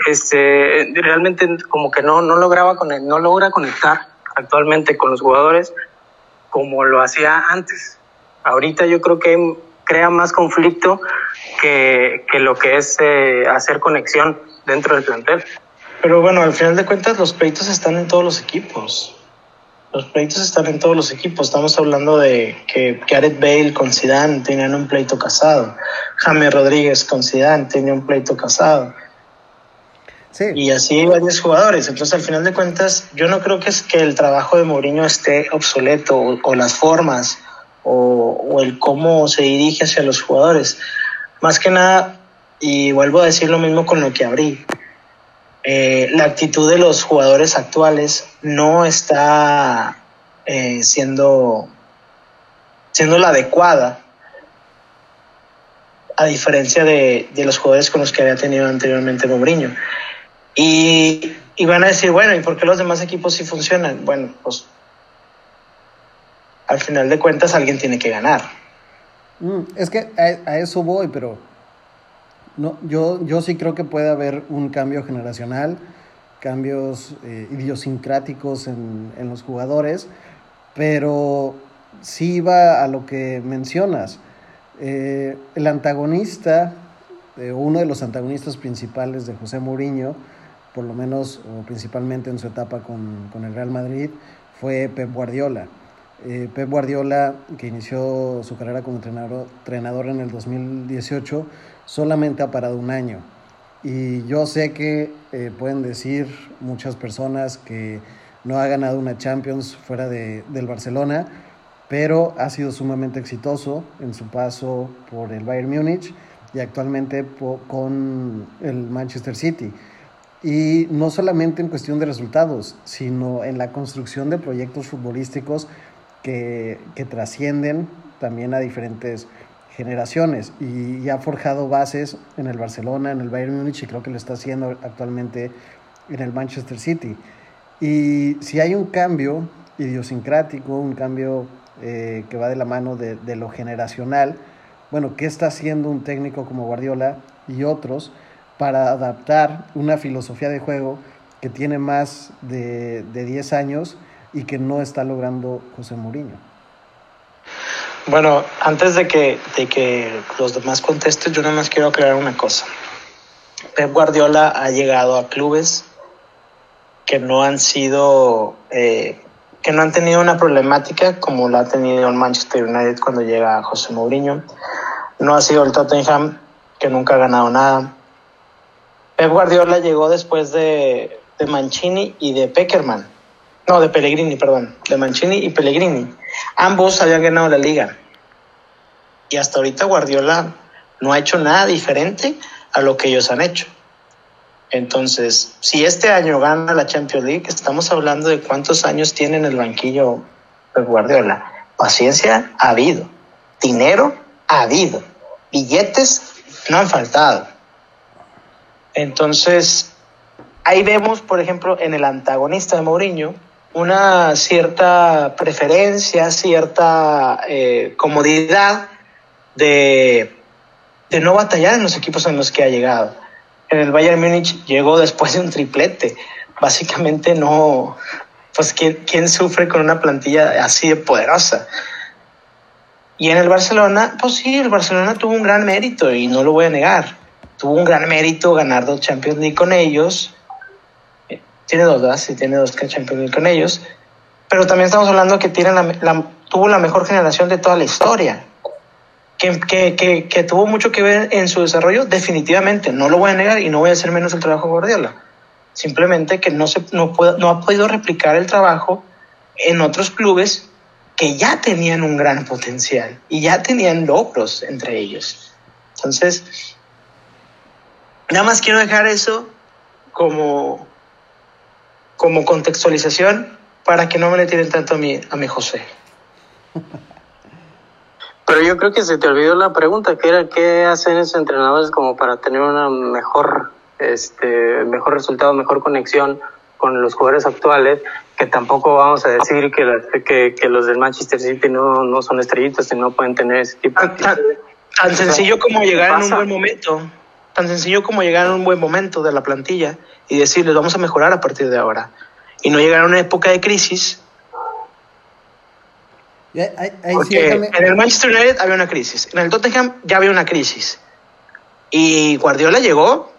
este, realmente como que no, no lograba con no logra conectar actualmente con los jugadores como lo hacía antes. Ahorita yo creo que crea más conflicto que, que lo que es eh, hacer conexión dentro del plantel. Pero bueno, al final de cuentas los pleitos están en todos los equipos. Los pleitos están en todos los equipos. Estamos hablando de que Gareth Bale con Zidane tenían un pleito casado. James Rodríguez con Zidane tenía un pleito casado. Sí. Y así varios jugadores. Entonces, al final de cuentas, yo no creo que es que el trabajo de Mourinho esté obsoleto o, o las formas o, el cómo se dirige hacia los jugadores. Más que nada, y vuelvo a decir lo mismo con lo que abrí eh, la actitud de los jugadores actuales no está eh, siendo, siendo la adecuada, a diferencia de, de, los jugadores con los que había tenido anteriormente Mourinho. Y, y van a decir, bueno, ¿y por qué los demás equipos sí funcionan? Bueno, pues al final de cuentas alguien tiene que ganar. Mm, es que a, eso voy, pero no, yo, yo sí creo que puede haber un cambio generacional, cambios eh, idiosincráticos en, en, los jugadores, pero sí va a lo que mencionas. Eh, el antagonista, eh, uno de los antagonistas principales de José Mourinho, por lo menos o principalmente en su etapa con, con el Real Madrid, fue Pep Guardiola. Eh, Pep Guardiola, que inició su carrera como entrenador, entrenador en el 2018, solamente ha parado un año. Y yo sé que eh, pueden decir muchas personas que no ha ganado una Champions fuera de, del Barcelona, pero ha sido sumamente exitoso en su paso por el Bayern Múnich y actualmente con el Manchester City. Y no solamente en cuestión de resultados, sino en la construcción de proyectos futbolísticos que, que trascienden también a diferentes generaciones y, ha forjado bases en el Barcelona, en el Bayern Múnich y creo que lo está haciendo actualmente en el Manchester City. Y si hay un cambio idiosincrático, un cambio eh, que va de la mano de, de, lo generacional, bueno, ¿qué está haciendo un técnico como Guardiola y otros para adaptar una filosofía de juego que tiene más de, de 10 años y que no está logrando José Mourinho. Bueno, antes de que, de que los demás contesten, yo nada más quiero aclarar una cosa. Pep Guardiola ha llegado a clubes que no han sido, eh, que no han tenido una problemática como la ha tenido el Manchester United cuando llega José Mourinho. No ha sido el Tottenham, que nunca ha ganado nada. Pep Guardiola llegó después de, de Mancini y de Peckerman. No, de Pellegrini, perdón. De Mancini y Pellegrini. Ambos habían ganado la liga. Y hasta ahorita Guardiola no ha hecho nada diferente a lo que ellos han hecho. Entonces, si este año gana la Champions League, estamos hablando de cuántos años tiene en el banquillo Pep Guardiola. Paciencia ha habido. Dinero ha habido. Billetes no han faltado. Entonces, ahí vemos, por ejemplo, en el antagonista de Mourinho, una cierta preferencia, cierta eh, comodidad de, de no batallar en los equipos en los que ha llegado. En el Bayern Múnich llegó después de un triplete. Básicamente no, pues ¿quién, quién sufre con una plantilla así de poderosa? Y en el Barcelona, pues sí, el Barcelona tuvo un gran mérito y no lo voy a negar. Tuvo un gran mérito ganar dos Champions League con ellos. Tiene dos, ¿verdad? Sí, tiene dos Champions League con ellos. Pero también estamos hablando que tiene la, tuvo la mejor generación de toda la historia. Que, que, que, que tuvo mucho que ver en su desarrollo, definitivamente. No lo voy a negar y no voy a hacer menos el trabajo de Guardiola. Simplemente que no, se, no, puede- no ha podido replicar el trabajo en otros clubes que ya tenían un gran potencial y ya tenían logros entre ellos. Entonces, nada más quiero dejar eso como, como contextualización para que no me le tiren tanto a mi, a mi José. Pero yo creo que se te olvidó la pregunta, que era qué hacen esos entrenadores como para tener una mejor, este, mejor resultado, mejor conexión con los jugadores actuales, que tampoco vamos a decir que, las- que, que los del Manchester City no, no son estrellitas y no pueden tener ese tipo Tan, tan- tan sencillo como llegar en un buen momento, tan sencillo como llegar en un buen momento de la plantilla y decirles vamos a mejorar a partir de ahora. Y no llegar a una época de crisis, porque en el Manchester United había una crisis, en el Tottenham ya había una crisis. Y Guardiola llegó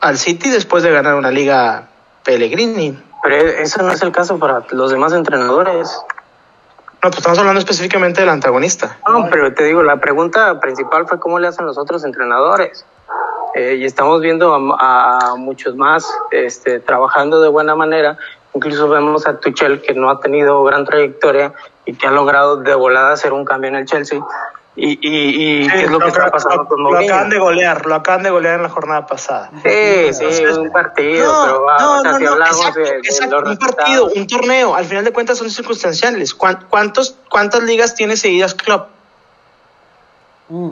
al City después de ganar una liga Pellegrini. Pero eso no es el caso para los demás entrenadores. No, pues estamos hablando específicamente del antagonista. No, pero te digo, la pregunta principal fue cómo le hacen los otros entrenadores. Eh, y estamos viendo a, a muchos más este, trabajando de buena manera. Incluso vemos a Tuchel que no ha tenido gran trayectoria y que ha logrado de volada hacer un cambio en el Chelsea. Y, y, y qué es lo que está pasando con lo Mourinho. acaban de golear, lo acaban de golear en la jornada pasada. Sí, sí, un partido, pero va, o sea, si hablamos exacto, de, de exacto, los un partido, un torneo, al final de cuentas son circunstanciales. ¿Cuán- ¿Cuántos, ¿Cuántas ligas tiene seguidas Klopp? Mm.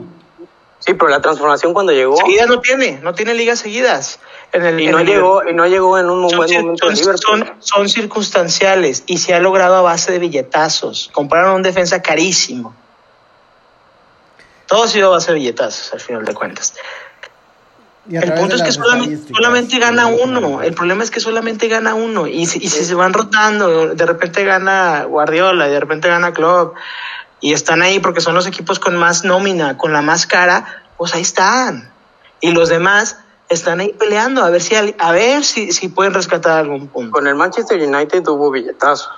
Sí, pero la transformación cuando llegó Seguidas no tiene, no tiene ligas seguidas. En el, y en no el- llegó y no llegó en un son, buen momento son- son- son circunstanciales y se ha logrado a base de billetazos. Compraron un defensa carísimo. Todo ha sido a base de billetazos, al final de cuentas. El punto es que solamente, gana uno. El problema es que solamente gana uno. Y, si- y si se van rotando, de repente gana Guardiola y de repente gana Klopp. Y están ahí porque son los equipos con más nómina, con la más cara, pues ahí están. Y los demás están ahí peleando a ver si, a ver si, si pueden rescatar algún punto. Con el Manchester United hubo billetazos.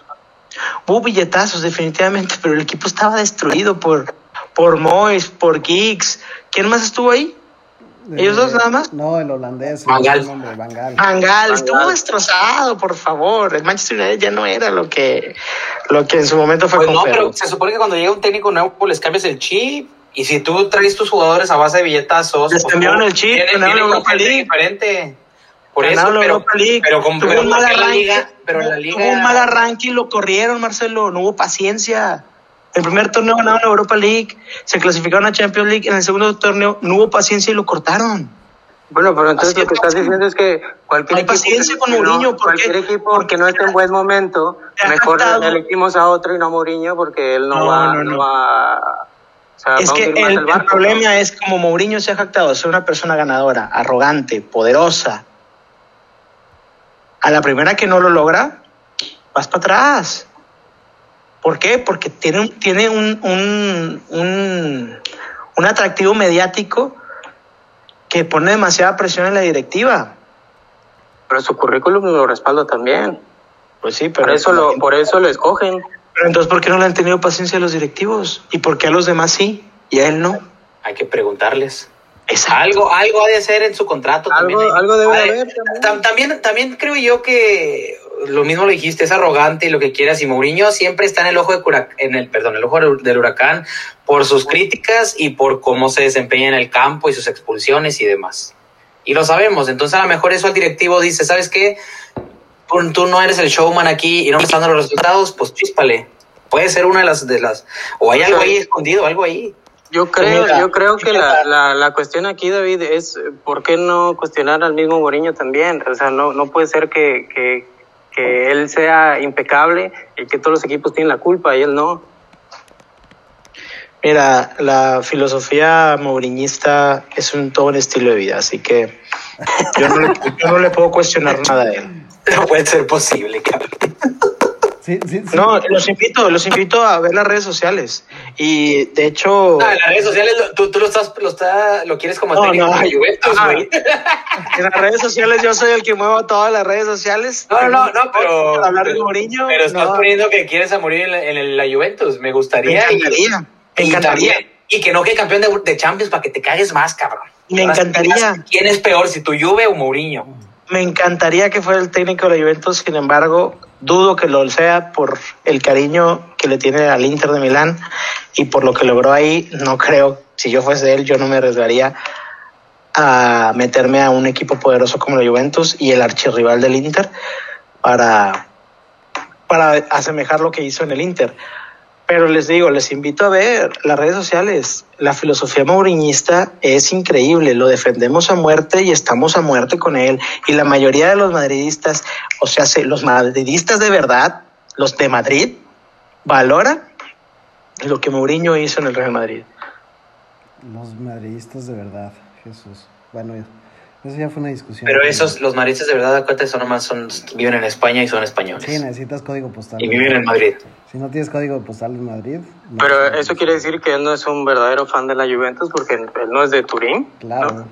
Hubo billetazos, definitivamente, pero el equipo estaba destruido por, por Moyes, por Giggs. ¿Quién más estuvo ahí? ¿Ellos dos nada más? No, el holandés. Van Gaal. el nombre, Van Gaal. Angal, Van estuvo Gaal. destrozado, por favor. El Manchester United ya no era lo que, lo que en su momento fue Pues con no, pero se supone que cuando llega un técnico nuevo pues les cambias el chip. Y si tú traes tus jugadores a base de billetazos, Les pues, cambiaron el chip, ganaron la Europa League. diferente. Por eso, la pero, Europa League. pero, con, tuvo pero un mal arranque, liga, pero en la liga tuvo un mal arranque y lo corrieron, Marcelo. No hubo paciencia. El primer torneo ganaron la Europa League, se clasificaron a Champions League. En el segundo torneo no hubo paciencia y lo cortaron. Bueno, pero entonces Así lo que es. estás diciendo es que cualquier No equipo, paciencia con no- Mourinho, ¿por cualquier equipo Porque que no esté en buen momento, mejor captado. elegimos a otro y no a Mourinho porque él no, No, va, no, no no. va, o sea, Es va que el, el barco, problema es como Mourinho se ha jactado de ser una persona ganadora, arrogante, poderosa. A la primera que no lo logra, vas para atrás. ¿Por qué? Porque tiene, un- tiene un, un, un, un atractivo mediático que pone demasiada presión en la directiva. Pero su currículum lo respalda también. Pues sí, pero Por eso lo, por eso lo escogen. Pero entonces, ¿por qué no le han tenido paciencia a los directivos? ¿Y por qué a los demás sí y a él no? Hay que preguntarles. Exacto. Algo, algo ha de ser en su contrato. Algo- también. algo debe Ha de- haber también. tam- También, también creo yo que lo mismo lo dijiste, es arrogante y lo que quieras. Y Mourinho siempre está en el ojo de cura- en el, perdón, el ojo del huracán por sus críticas y por cómo se desempeña en el campo y sus expulsiones y demás. Y lo sabemos. Entonces a lo mejor eso al directivo dice, ¿sabes qué? Tú, tú no eres el showman aquí y no me están dando los resultados, pues chíspale. Puede ser una de las de las o hay algo ahí escondido, algo ahí. Yo creo, Mira, yo creo que la, la, la cuestión aquí, David, es eh, por qué no cuestionar al mismo Mourinho también. O sea, no, no puede ser que, que, que él sea impecable y que todos los equipos tienen la culpa y él no. Mira, la filosofía mouriñista es un todo un estilo de vida, así que yo no le, yo no le puedo cuestionar nada a él. No puede ser posible, cabrón. Sí, sí, sí. No, los invito, los invito a ver las redes sociales. Y de hecho, Ah, en las redes sociales tú, tú lo estás, lo está, lo quieres como No, técnico no. de Juventus, Ah. güey. en las redes sociales yo soy el que muevo todas las redes sociales. No, no, no, no, pero. Hablar de pero- Mourinho. Pero estás no. poniendo que quieres a morir en la, en la Juventus. Me Me gustaría. y- encantaría. Me y encantaría. también- Y que no quede campeón de, de Champions para que te cagues más, cabrón. Me encantaría. ¿Quién es peor, si tu Juve o Mourinho? Me encantaría que fuera el técnico de la Juventus, sin embargo, dudo que lo sea por el cariño que le tiene al Inter de Milán y por lo que logró ahí. No creo, si yo fuese él, yo no me arriesgaría a meterme a un equipo poderoso como la Juventus y el archirrival del Inter para, para asemejar lo que hizo en el Inter. Pero les digo, les invito a ver las redes sociales. La filosofía mauriñista es increíble, lo defendemos a muerte y estamos a muerte con él. Y la mayoría de los madridistas, o sea, se- los madridistas de verdad, los de Madrid, valoran lo que Mourinho hizo en el Real Madrid. Los madridistas de verdad, Jesús. Bueno, eso ya fue una discusión. Pero esos, los maristas de verdad, da cuenta, son nomás son, viven en España y son españoles. Sí, necesitas código postal. y viven en Madrid. Si no tienes código postal en Madrid. no Pero eso quiere decir que él no es un verdadero fan de la Juventus porque él no es de Turín. Claro. ¿no?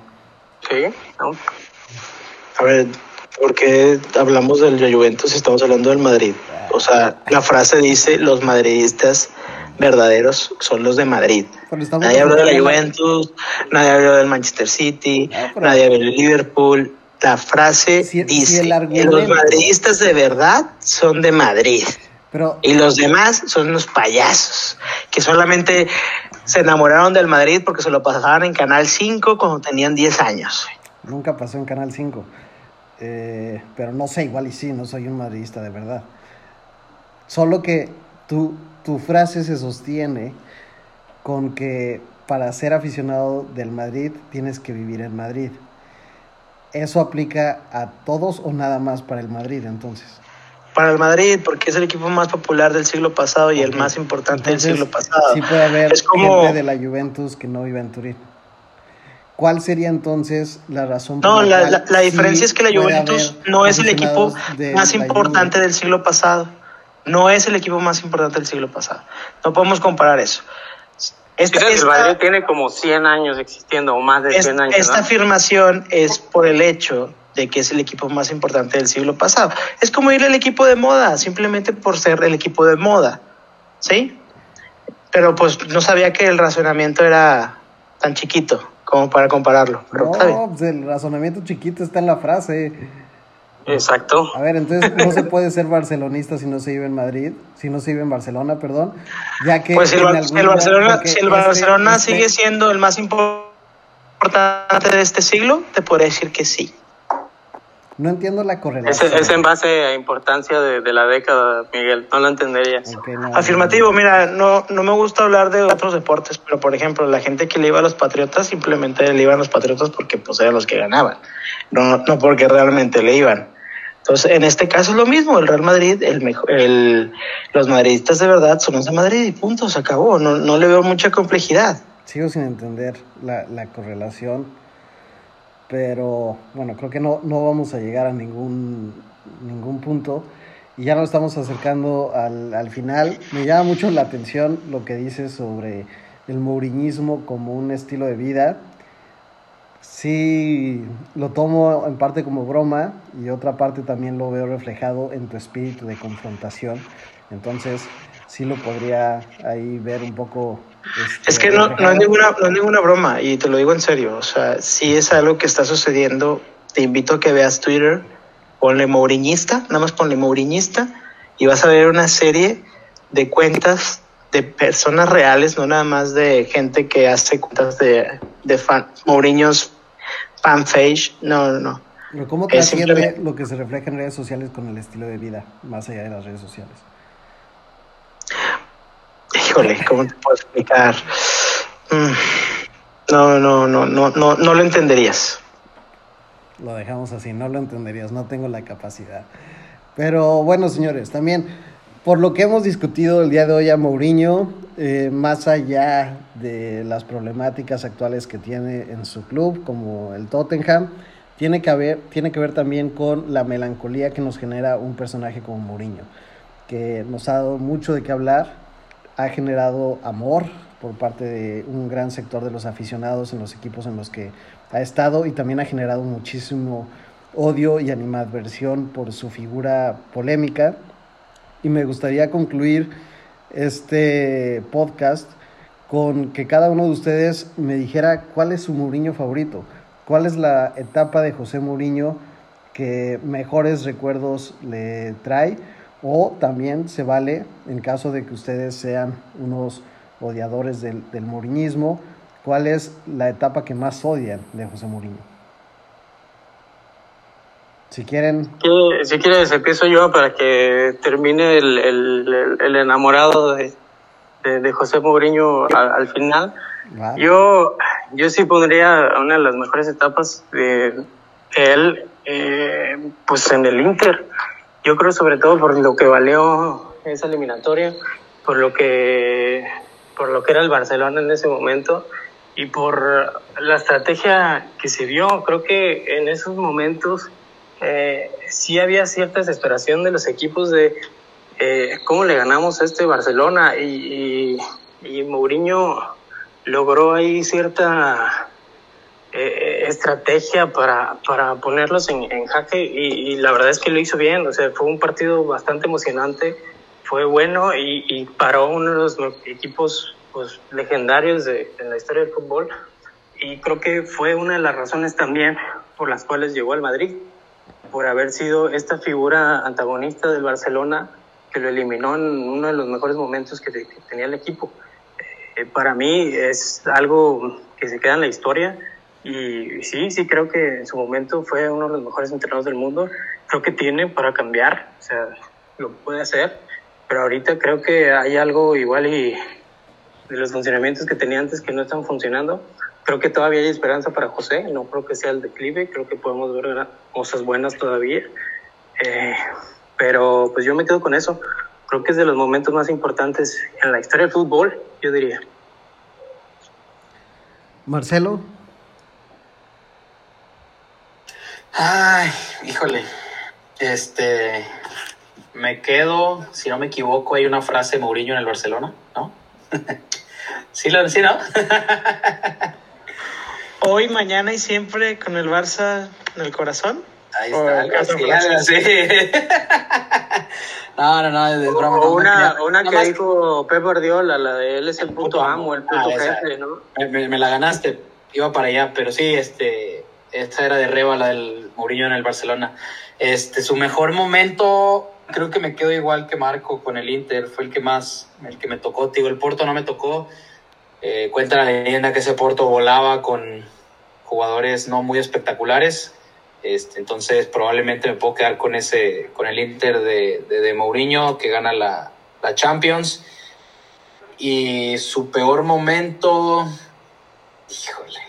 Sí, ¿no? A ver, ¿por qué hablamos del Juventus y estamos hablando del Madrid? O sea, la frase dice, los madridistas verdaderos son los de Madrid. Nadie habló de la Juventus, nadie habló del Manchester City, pero- nadie habló del Liverpool. La frase Si- si dice, que los madridistas de verdad son de Madrid. Pero Y los demás son unos payasos que solamente se enamoraron del Madrid porque se lo pasaban en Canal 5 cuando tenían 10 años. nunca pasó en Canal 5. Eh, pero no sé, igual y sí, no soy un madridista de verdad. Solo que tu, tu frase se sostiene con que para ser aficionado del Madrid tienes que vivir en Madrid. ¿Eso aplica a todos o nada más para el Madrid entonces? Para el Madrid, porque es el equipo más popular del siglo pasado y el más importante Entonces, del siglo pasado. Sí puede haber Es como- gente de la Juventus que no vive en Turín. ¿Cuál sería entonces la razón? No, por la, la- la diferencia sí es que la Juventus no es el equipo más importante del siglo pasado. No es el equipo más importante del siglo pasado. No podemos comparar eso. Esta, que el esta- Madrid tiene como 100 años existiendo o más de 100 es- años. esta ¿no? afirmación es por el hecho de que es el equipo más importante del siglo pasado. Es como ir al equipo de moda, simplemente por ser el equipo de moda. ¿Sí? Pero pues no sabía que el razonamiento era tan chiquito como para compararlo. Pero. No, pues el razonamiento chiquito está en la frase. Exacto. A ver, entonces no se puede ser barcelonista si no se vive en Madrid, si no se vive en Barcelona, perdón, ya que Pues si el, Barcelona, porque si el este- Barcelona este- sigue siendo el más importante de este siglo, te podría decir que sí. No entiendo la Es, correlación. es en base a importancia de, de la década, Miguel. No lo entenderías. No, Afirmativo, mira, no, no me gusta hablar de otros deportes, pero por ejemplo, la gente que le iba a los Patriotas simplemente le iban a los Patriotas porque pues eran los que ganaban, no, no porque realmente le iban. Entonces, en este caso es lo mismo, el Real Madrid, el el, los madridistas de verdad son los de Madrid y punto, se acabó, no, no le veo mucha complejidad. Sigo sin entender la, la correlación, pero bueno, creo que no, no vamos a llegar a ningún, ningún punto. y ya nos estamos acercando al, al final. Me llama mucho la atención lo que dices sobre el mouriñismo como un estilo de vida. Sí, lo tomo en parte como broma y otra parte también lo veo reflejado en tu espíritu de confrontación. Entonces, sí lo podría ahí ver un poco. Este, es que no, no, es ninguna, no es ninguna broma y te lo digo en serio. O sea, si es algo que está sucediendo. Te invito a que veas Twitter, ponle Mouriñista, nada más ponle Mouriñista y vas a ver una serie de cuentas de personas reales, no nada más de gente que hace cuentas de, de fan, Mourinho's fanpage, no, no, no. Pero ¿cómo trasciende lo que se refleja en redes sociales con el estilo de vida, más allá de las redes sociales? Híjole, ¿cómo te puedo explicar? Mm, no, no, no, no, no, no lo entenderías. Lo dejamos así, no lo entenderías, no tengo la capacidad. Pero bueno, señores, también por lo que hemos discutido el día de hoy a Mourinho, eh, más allá de las problemáticas actuales que tiene en su club, como el Tottenham, tiene que, haber, tiene que ver también con la melancolía que nos genera un personaje como Mourinho, que nos ha dado mucho de qué hablar, ha generado amor por parte de un gran sector de los aficionados en los equipos en los que ha estado y también ha generado muchísimo odio y animadversión por su figura polémica y me gustaría concluir este podcast con que cada uno de ustedes me dijera cuál es su Mourinho favorito, cuál es la etapa de José Mourinho que mejores recuerdos le trae o también se vale en caso de que ustedes sean unos odiadores del, del cuál es la etapa que más odian de José Mourinho. Si quieren. Si quieres, empiezo yo para que termine el, el, el enamorado de, de, José Mourinho al, final. Yo, yo sí pondría una de las mejores etapas de él, eh, pues en el Inter. Yo creo sobre todo por lo que valió esa eliminatoria, por lo que, por lo que era el Barcelona en ese momento y por la estrategia que se vio. Creo que en esos momentos eh, sí había cierta desesperación de los equipos de eh, cómo le ganamos a este Barcelona y, Mourinho logró ahí cierta eh, estrategia para, para ponerlos en, jaque y, y, la verdad es que lo hizo bien, o sea, fue un partido bastante emocionante, fue bueno y, y paró uno de los equipos pues, legendarios de, en la historia del fútbol. Y creo que fue una de las razones también por las cuales llegó al Madrid por haber sido esta figura antagonista del Barcelona que lo eliminó en uno de los mejores momentos que, tenía el equipo. Eh, para mí es algo que se queda en la historia y sí, sí creo que en su momento fue uno de los mejores entrenadores del mundo. Creo que tiene para cambiar, o sea, lo puede hacer, pero ahorita creo que hay algo igual y de los funcionamientos que tenía antes que no están funcionando creo que todavía hay esperanza para José, no creo que sea el declive, creo que podemos ver cosas buenas todavía. Eh, pero pues yo me quedo con eso. Creo que es de los momentos más importantes en la historia del fútbol, yo diría. Marcelo. Ay, híjole. Este, me quedo, si no me equivoco, hay una frase de Mourinho en el Barcelona, ¿no? sí, lo, sí, ¿no? hoy, mañana y siempre con el Barça en el corazón. Ahí está, sí. no, no, no, es broma. O una, una que dijo Pep Guardiola, la de él es el, puto, amo, el puto ah, jefe, ¿no? Me, me, la ganaste, iba para allá, pero sí, este, esta era de Reba, la del Mourinho en el Barcelona. Este, su mejor momento, creo que me quedo igual que Marco con el Inter, fue el que más, el que me tocó, digo, el Porto no me tocó. Eh, cuenta la leyenda que ese Porto volaba con jugadores no muy espectaculares. Este, entonces probablemente me puedo quedar con ese, con el Inter de, de, Mourinho que gana la, la, Champions. Y su peor momento, híjole,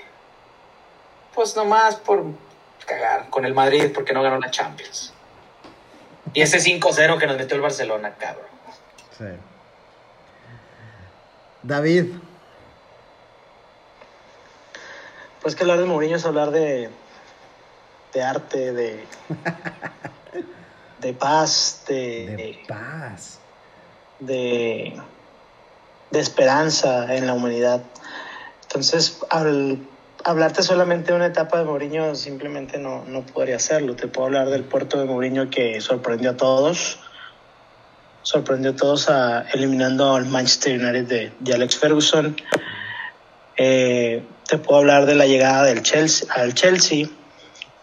pues nomás por cagar con el Madrid porque no ganó la Champions. Y ese 5-0 que nos metió el Barcelona, cabrón. Sí. David, Pues que hablar de Mourinho es hablar de, de arte, de, de paz, de, De paz. de, de esperanza en la humanidad. Entonces, al hablarte solamente de una etapa de Mourinho, simplemente no, no podría hacerlo. Te puedo hablar del puerto de Mourinho que sorprendió a todos. Sorprendió a todos a, eliminando al Manchester United de, de Alex Ferguson. Eh, te puedo hablar de la llegada del Chelsea, al Chelsea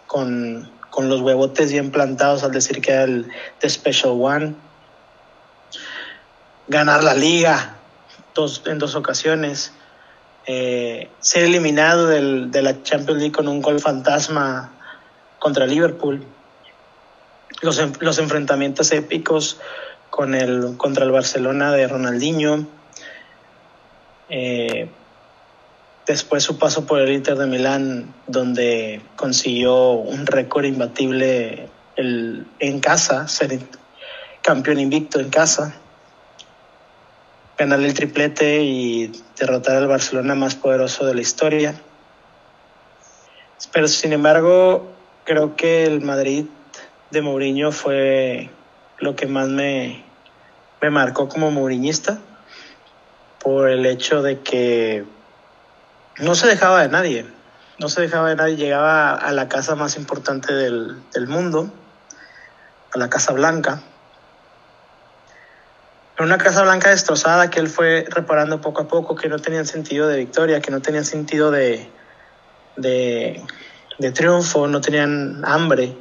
con, con los huevotes bien plantados al decir que era el The Special One. Ganar la liga dos, en dos ocasiones. Eh, ser eliminado del, de la Champions League con un gol fantasma contra Liverpool. Los, los enfrentamientos épicos con el, contra el Barcelona de Ronaldinho. Eh, después su paso por el Inter de Milán, donde consiguió un récord imbatible en casa, ser campeón invicto en casa, ganar el triplete y derrotar al Barcelona más poderoso de la historia. Pero sin embargo, creo que el Madrid de Mourinho fue lo que más me, me marcó como mourinhista por el hecho de que no se dejaba de nadie, no se dejaba de nadie, llegaba a la casa más importante del, del mundo, a la Casa Blanca. Era una Casa Blanca destrozada que él fue reparando poco a poco, que no tenían sentido de victoria, que no tenían sentido de, de, de triunfo, no tenían hambre.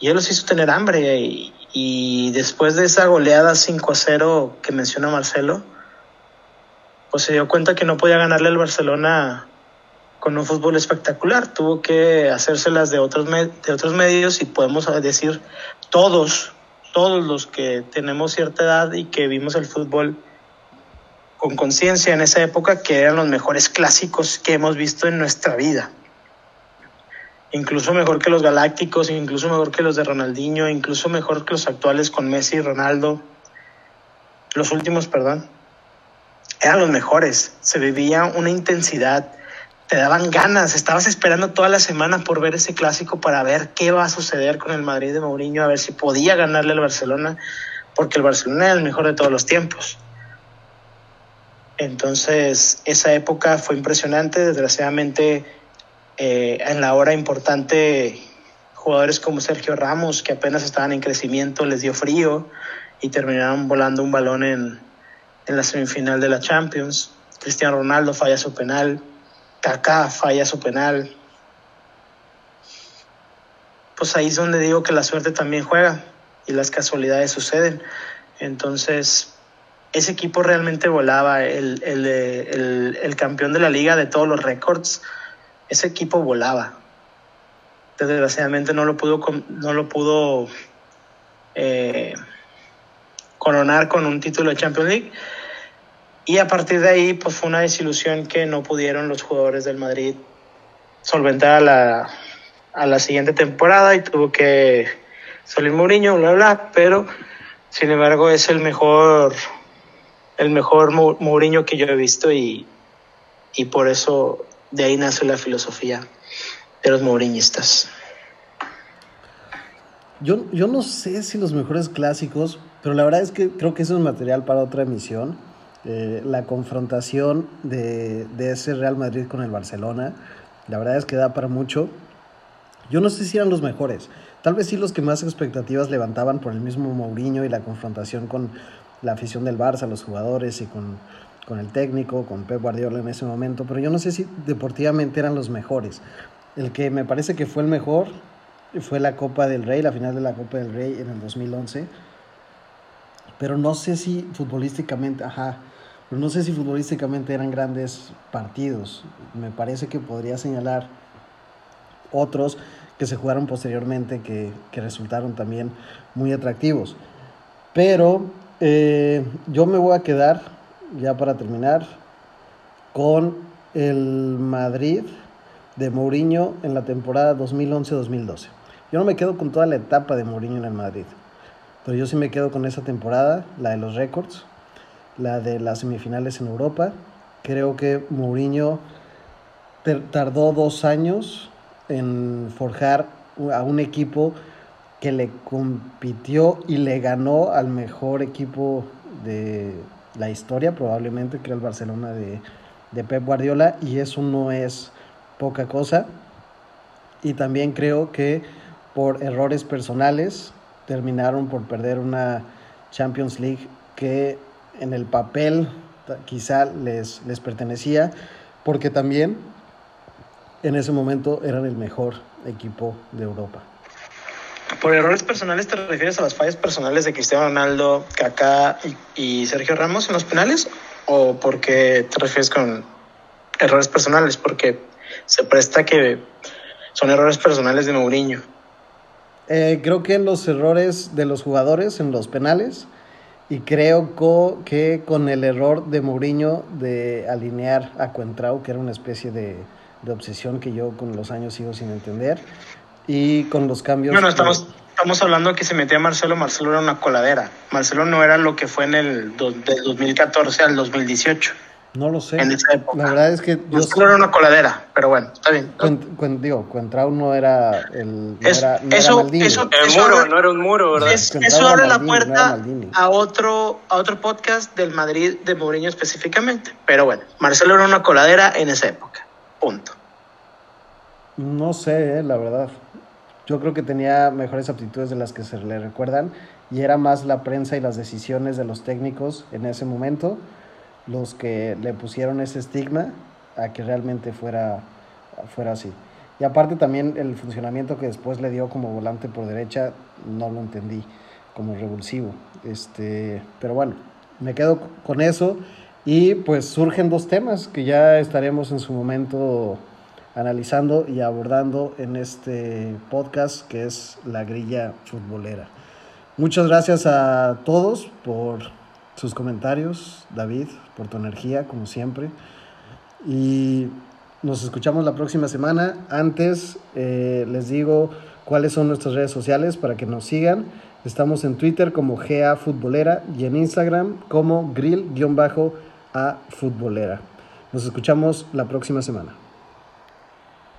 Y él los hizo tener hambre. Y, y después de esa goleada 5 a 0 que menciona Marcelo, pues se dio cuenta que no podía ganarle al Barcelona con un fútbol espectacular. Tuvo que hacérselas de otros, de otros medios y podemos decir todos, todos los que tenemos cierta edad y que vimos el fútbol con conciencia en esa época, que eran los mejores clásicos que hemos visto en nuestra vida. Incluso mejor que los galácticos, incluso mejor que los de Ronaldinho, incluso mejor que los actuales con Messi y Ronaldo. Los últimos, perdón eran los mejores. Se vivía una intensidad, te daban ganas, estabas esperando toda la semana por ver ese clásico para ver qué va a suceder con el Madrid de Mourinho, a ver si podía ganarle al Barcelona, porque el Barcelona era el mejor de todos los tiempos. Entonces, esa época fue impresionante, desgraciadamente eh, en la hora importante jugadores como Sergio Ramos, que apenas estaban en crecimiento, les dio frío y terminaron volando un balón en, en la semifinal de la Champions. Cristiano Ronaldo falla su penal. Kaká falla su penal. Pues ahí es donde digo que la suerte también juega y las casualidades suceden. Entonces, ese equipo realmente volaba. El, el, el, campeón de la liga de todos los récords, ese equipo volaba. Desgraciadamente no lo pudo, no lo pudo eh, coronar con un título de Champions League. Y a partir de ahí, pues fue una desilusión que no pudieron los jugadores del Madrid solventar a la, a la siguiente temporada y tuvo que salir Mourinho, bla, bla, pero sin embargo es el mejor, el mejor Mourinho que yo he visto y, y por eso de ahí nace la filosofía de los mouriñistas. Yo, yo no sé si los mejores clásicos, pero la verdad es que creo que eso es material para otra emisión. Eh, la confrontación de, de, ese Real Madrid con el Barcelona, la verdad es que da para mucho. Yo no sé si eran los mejores, tal vez sí los que más expectativas levantaban por el mismo Mourinho y la confrontación con la afición del Barça, los jugadores y con, con el técnico, con Pep Guardiola en ese momento, pero yo no sé si deportivamente eran los mejores. El que me parece que fue el mejor fue la Copa del Rey, la final de la Copa del Rey en el 2011. Pero no sé si futbolísticamente, ajá, pero no sé si futbolísticamente eran grandes partidos. Me parece que podría señalar otros que se jugaron posteriormente que, que resultaron también muy atractivos. Pero eh, yo me voy a quedar, ya para terminar, con el Madrid de Mourinho en la temporada 2011-2012. Yo no me quedo con toda la etapa de Mourinho en el Madrid, pero yo sí me quedo con esa temporada, la de los récords, la de las semifinales en Europa. Creo que Mourinho tardó dos años en forjar a un equipo que le compitió y le ganó al mejor equipo de la historia, probablemente, que era el Barcelona de, de Pep Guardiola, y eso no es poca cosa. Y también creo que por errores personales terminaron por perder una Champions League que en el papel quizá les, les pertenecía, porque también en ese momento eran el mejor equipo de Europa. ¿Por errores personales te refieres a las fallas personales de Cristiano Ronaldo, Kaká y, y Sergio Ramos en los penales? ¿O por qué te refieres con errores personales? Porque se presta que son errores personales de Mourinho. Eh, creo que los errores de los jugadores en los penales y creo co que con el error de Mourinho de alinear a Cuentrao, que era una especie de, de obsesión que yo con los años sigo sin entender, y con los cambios... Bueno, estamos, estamos hablando que se metía Marcelo, Marcelo era una coladera. Marcelo no era lo que fue en el do, del 2014 al 2018. No lo sé. En esa época. La verdad es que yo Marcelo era una coladera, pero bueno, está bien. Cuen, cuen, digo, Cuentrao no era el no Es- era, no eso- era Maldini. eso- El muro, ahora- no era un muro, ¿verdad? Es- eso abre la Maldini, puerta a otro, a otro podcast del Madrid de Mourinho específicamente. Pero bueno, Marcelo era una coladera en esa época. Punto. No sé, eh, la verdad. Yo creo que tenía mejores aptitudes de las que se le recuerdan y era más la prensa y las decisiones de los técnicos en ese momento los que le pusieron ese estigma a que realmente fuera, fuera así. Y aparte también el funcionamiento que después le dio como volante por derecha no lo entendí como revulsivo. Este, pero bueno, me quedo con eso y pues surgen dos temas que ya estaremos en su momento analizando y abordando en este podcast que es la grilla futbolera. Muchas gracias a todos por sus comentarios, David, por tu energía, como siempre. Y nos escuchamos la próxima semana. Antes eh, les digo cuáles son nuestras redes sociales para que nos sigan. Estamos en Twitter como GA Futbolera y en Instagram como grill-a futbolera. Nos escuchamos la próxima semana.